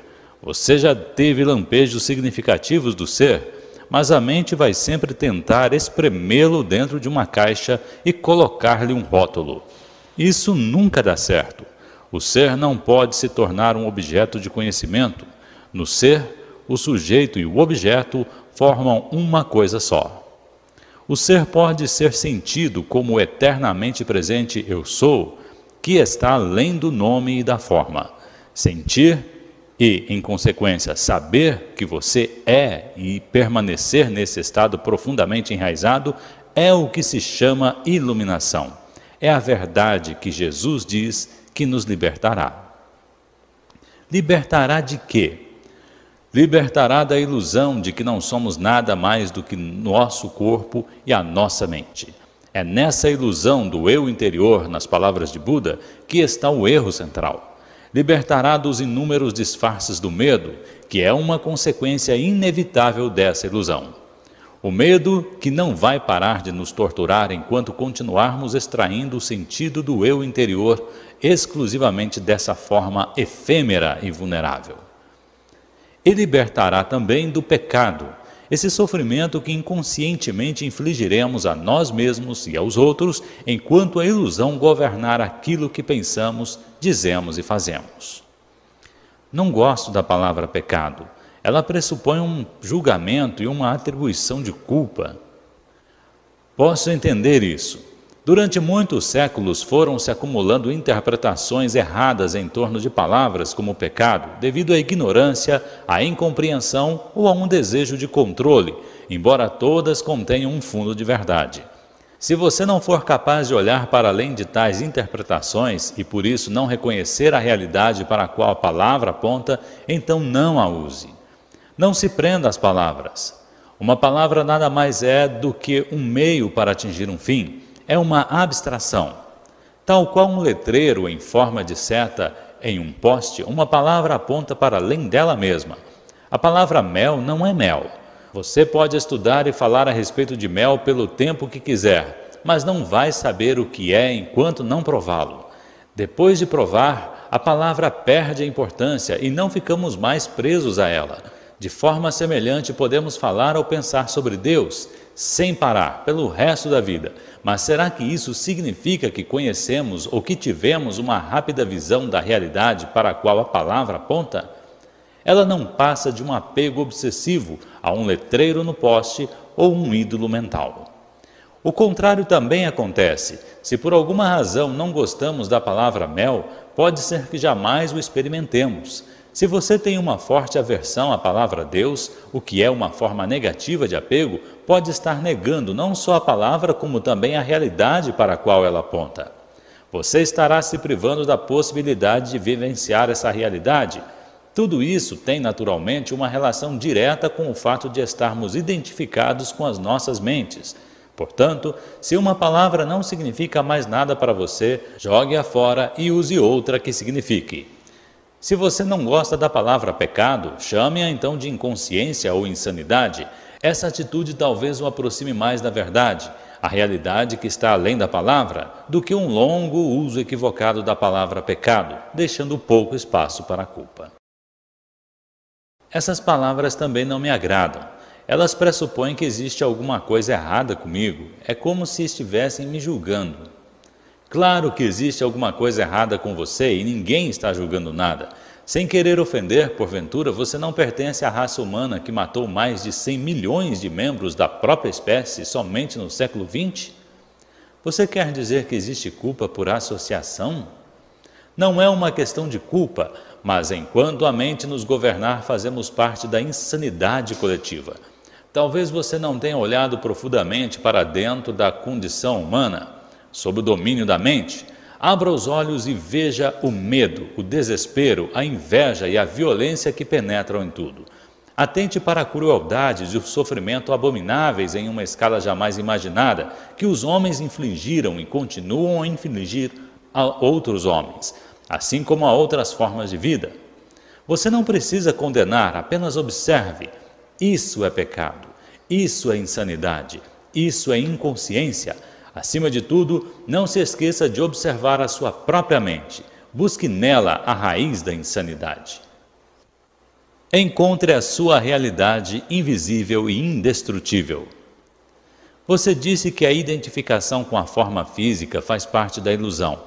Você já teve lampejos significativos do ser mas a mente vai sempre tentar espremê-lo dentro de uma caixa e colocar-lhe um rótulo. Isso nunca dá certo. O ser não pode se tornar um objeto de conhecimento. No ser, o sujeito e o objeto formam uma coisa só. O ser pode ser sentido como o eternamente presente eu sou, que está além do nome e da forma. Sentir e, em consequência, saber que você é e permanecer nesse estado profundamente enraizado é o que se chama iluminação. É a verdade que Jesus diz que nos libertará. Libertará de quê? Libertará da ilusão de que não somos nada mais do que nosso corpo e a nossa mente. É nessa ilusão do eu interior, nas palavras de Buda, que está o erro central libertará dos inúmeros disfarces do medo, que é uma consequência inevitável dessa ilusão. O medo que não vai parar de nos torturar enquanto continuarmos extraindo o sentido do eu interior exclusivamente dessa forma efêmera e vulnerável. E libertará também do pecado, esse sofrimento que inconscientemente infligiremos a nós mesmos e aos outros, enquanto a ilusão governar aquilo que pensamos, dizemos e fazemos. Não gosto da palavra pecado. Ela pressupõe um julgamento e uma atribuição de culpa. Posso entender isso, Durante muitos séculos foram se acumulando interpretações erradas em torno de palavras como pecado, devido à ignorância, à incompreensão ou a um desejo de controle, embora todas contenham um fundo de verdade. Se você não for capaz de olhar para além de tais interpretações e por isso não reconhecer a realidade para a qual a palavra aponta, então não a use. Não se prenda às palavras. Uma palavra nada mais é do que um meio para atingir um fim é uma abstração. Tal qual um letreiro em forma de seta em um poste, uma palavra aponta para além dela mesma. A palavra mel não é mel. Você pode estudar e falar a respeito de mel pelo tempo que quiser, mas não vai saber o que é enquanto não prová-lo. Depois de provar, a palavra perde a importância e não ficamos mais presos a ela. De forma semelhante, podemos falar ou pensar sobre Deus sem parar pelo resto da vida. Mas será que isso significa que conhecemos ou que tivemos uma rápida visão da realidade para a qual a palavra aponta? Ela não passa de um apego obsessivo a um letreiro no poste ou um ídolo mental. O contrário também acontece. Se por alguma razão não gostamos da palavra mel, pode ser que jamais o experimentemos. Se você tem uma forte aversão à palavra Deus, o que é uma forma negativa de apego, pode estar negando não só a palavra, como também a realidade para a qual ela aponta. Você estará se privando da possibilidade de vivenciar essa realidade. Tudo isso tem naturalmente uma relação direta com o fato de estarmos identificados com as nossas mentes. Portanto, se uma palavra não significa mais nada para você, jogue-a fora e use outra que signifique. Se você não gosta da palavra pecado, chame-a então de inconsciência ou insanidade. Essa atitude talvez o aproxime mais da verdade, a realidade que está além da palavra, do que um longo uso equivocado da palavra pecado, deixando pouco espaço para a culpa. Essas palavras também não me agradam. Elas pressupõem que existe alguma coisa errada comigo. É como se estivessem me julgando. Claro que existe alguma coisa errada com você e ninguém está julgando nada. Sem querer ofender, porventura, você não pertence à raça humana que matou mais de 100 milhões de membros da própria espécie somente no século XX? Você quer dizer que existe culpa por associação? Não é uma questão de culpa, mas enquanto a mente nos governar, fazemos parte da insanidade coletiva. Talvez você não tenha olhado profundamente para dentro da condição humana, sob o domínio da mente Abra os olhos e veja o medo, o desespero, a inveja e a violência que penetram em tudo. Atente para a crueldade e o sofrimento abomináveis em uma escala jamais imaginada que os homens infligiram e continuam a infligir a outros homens, assim como a outras formas de vida. Você não precisa condenar, apenas observe. Isso é pecado, isso é insanidade, isso é inconsciência Acima de tudo, não se esqueça de observar a sua própria mente. Busque nela a raiz da insanidade. Encontre a sua realidade invisível e indestrutível. Você disse que a identificação com a forma física faz parte da ilusão.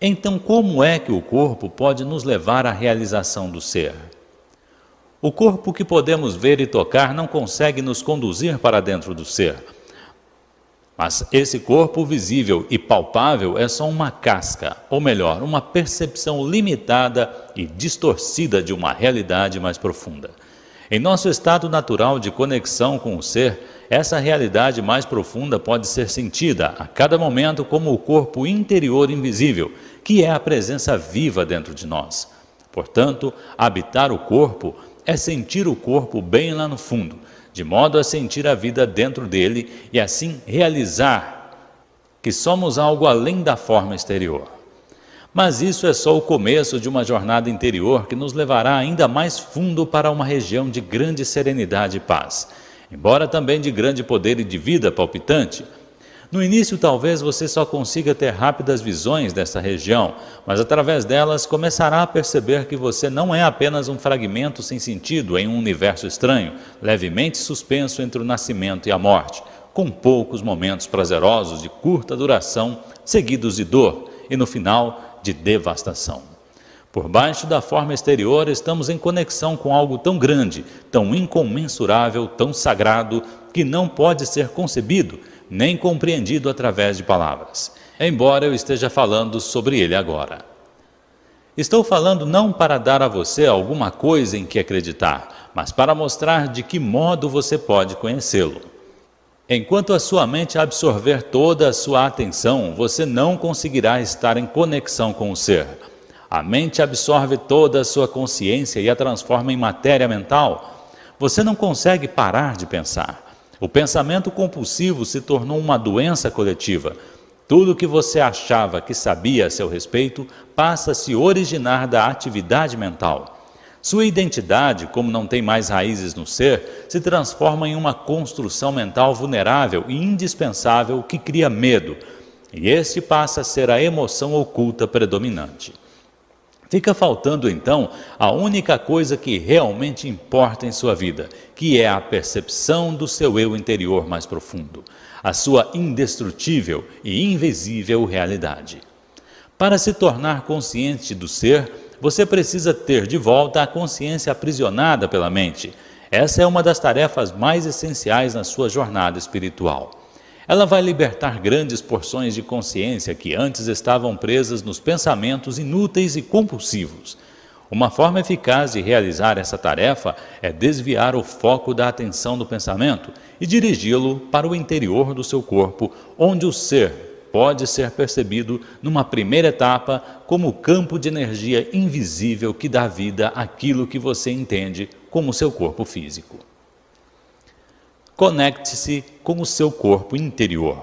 Então, como é que o corpo pode nos levar à realização do ser? O corpo que podemos ver e tocar não consegue nos conduzir para dentro do ser. Mas esse corpo visível e palpável é só uma casca, ou melhor, uma percepção limitada e distorcida de uma realidade mais profunda. Em nosso estado natural de conexão com o ser, essa realidade mais profunda pode ser sentida a cada momento como o corpo interior invisível, que é a presença viva dentro de nós. Portanto, habitar o corpo é sentir o corpo bem lá no fundo de modo a sentir a vida dentro dele e assim realizar que somos algo além da forma exterior. Mas isso é só o começo de uma jornada interior que nos levará ainda mais fundo para uma região de grande serenidade e paz, embora também de grande poder e de vida palpitante no início, talvez você só consiga ter rápidas visões dessa região, mas através delas começará a perceber que você não é apenas um fragmento sem sentido em um universo estranho, levemente suspenso entre o nascimento e a morte, com poucos momentos prazerosos de curta duração, seguidos de dor e, no final, de devastação. Por baixo da forma exterior, estamos em conexão com algo tão grande, tão incomensurável, tão sagrado, que não pode ser concebido nem compreendido através de palavras, embora eu esteja falando sobre ele agora. Estou falando não para dar a você alguma coisa em que acreditar, mas para mostrar de que modo você pode conhecê-lo. Enquanto a sua mente absorver toda a sua atenção, você não conseguirá estar em conexão com o ser. A mente absorve toda a sua consciência e a transforma em matéria mental. Você não consegue parar de pensar. O pensamento compulsivo se tornou uma doença coletiva. Tudo que você achava que sabia a seu respeito passa a se originar da atividade mental. Sua identidade, como não tem mais raízes no ser, se transforma em uma construção mental vulnerável e indispensável que cria medo, e este passa a ser a emoção oculta predominante. Fica faltando então a única coisa que realmente importa em sua vida, que é a percepção do seu eu interior mais profundo, a sua indestrutível e invisível realidade. Para se tornar consciente do ser, você precisa ter de volta a consciência aprisionada pela mente. Essa é uma das tarefas mais essenciais na sua jornada espiritual. Ela vai libertar grandes porções de consciência que antes estavam presas nos pensamentos inúteis e compulsivos. Uma forma eficaz de realizar essa tarefa é desviar o foco da atenção do pensamento e dirigi-lo para o interior do seu corpo, onde o ser pode ser percebido numa primeira etapa como o campo de energia invisível que dá vida àquilo que você entende como seu corpo físico. Conecte-se com o seu corpo interior.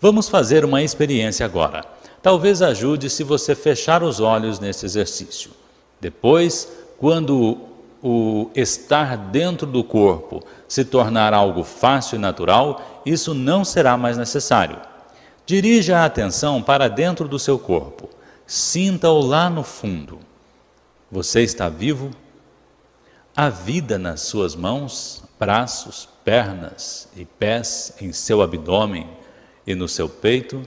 Vamos fazer uma experiência agora. Talvez ajude se você fechar os olhos nesse exercício. Depois, quando o estar dentro do corpo se tornar algo fácil e natural, isso não será mais necessário. Dirija a atenção para dentro do seu corpo. Sinta-o lá no fundo. Você está vivo? A vida nas suas mãos, braços, pernas e pés, em seu abdômen e no seu peito.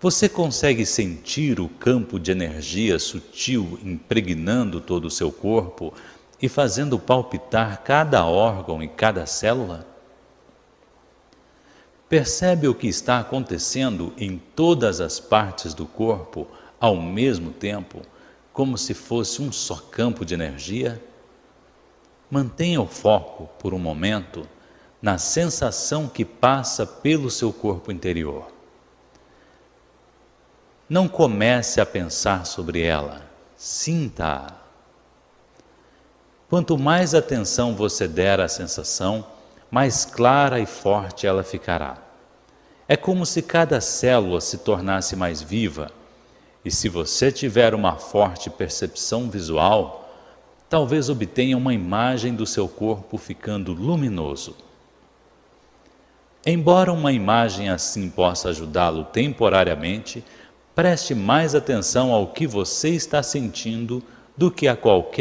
Você consegue sentir o campo de energia sutil impregnando todo o seu corpo e fazendo palpitar cada órgão e cada célula? Percebe o que está acontecendo em todas as partes do corpo ao mesmo tempo, como se fosse um só campo de energia? Mantenha o foco por um momento na sensação que passa pelo seu corpo interior. Não comece a pensar sobre ela, sinta-a. Quanto mais atenção você der à sensação, mais clara e forte ela ficará. É como se cada célula se tornasse mais viva, e se você tiver uma forte percepção visual, talvez obtenha uma imagem do seu corpo ficando luminoso. Embora uma imagem assim possa ajudá-lo temporariamente, preste mais atenção ao que você está sentindo do que a qualquer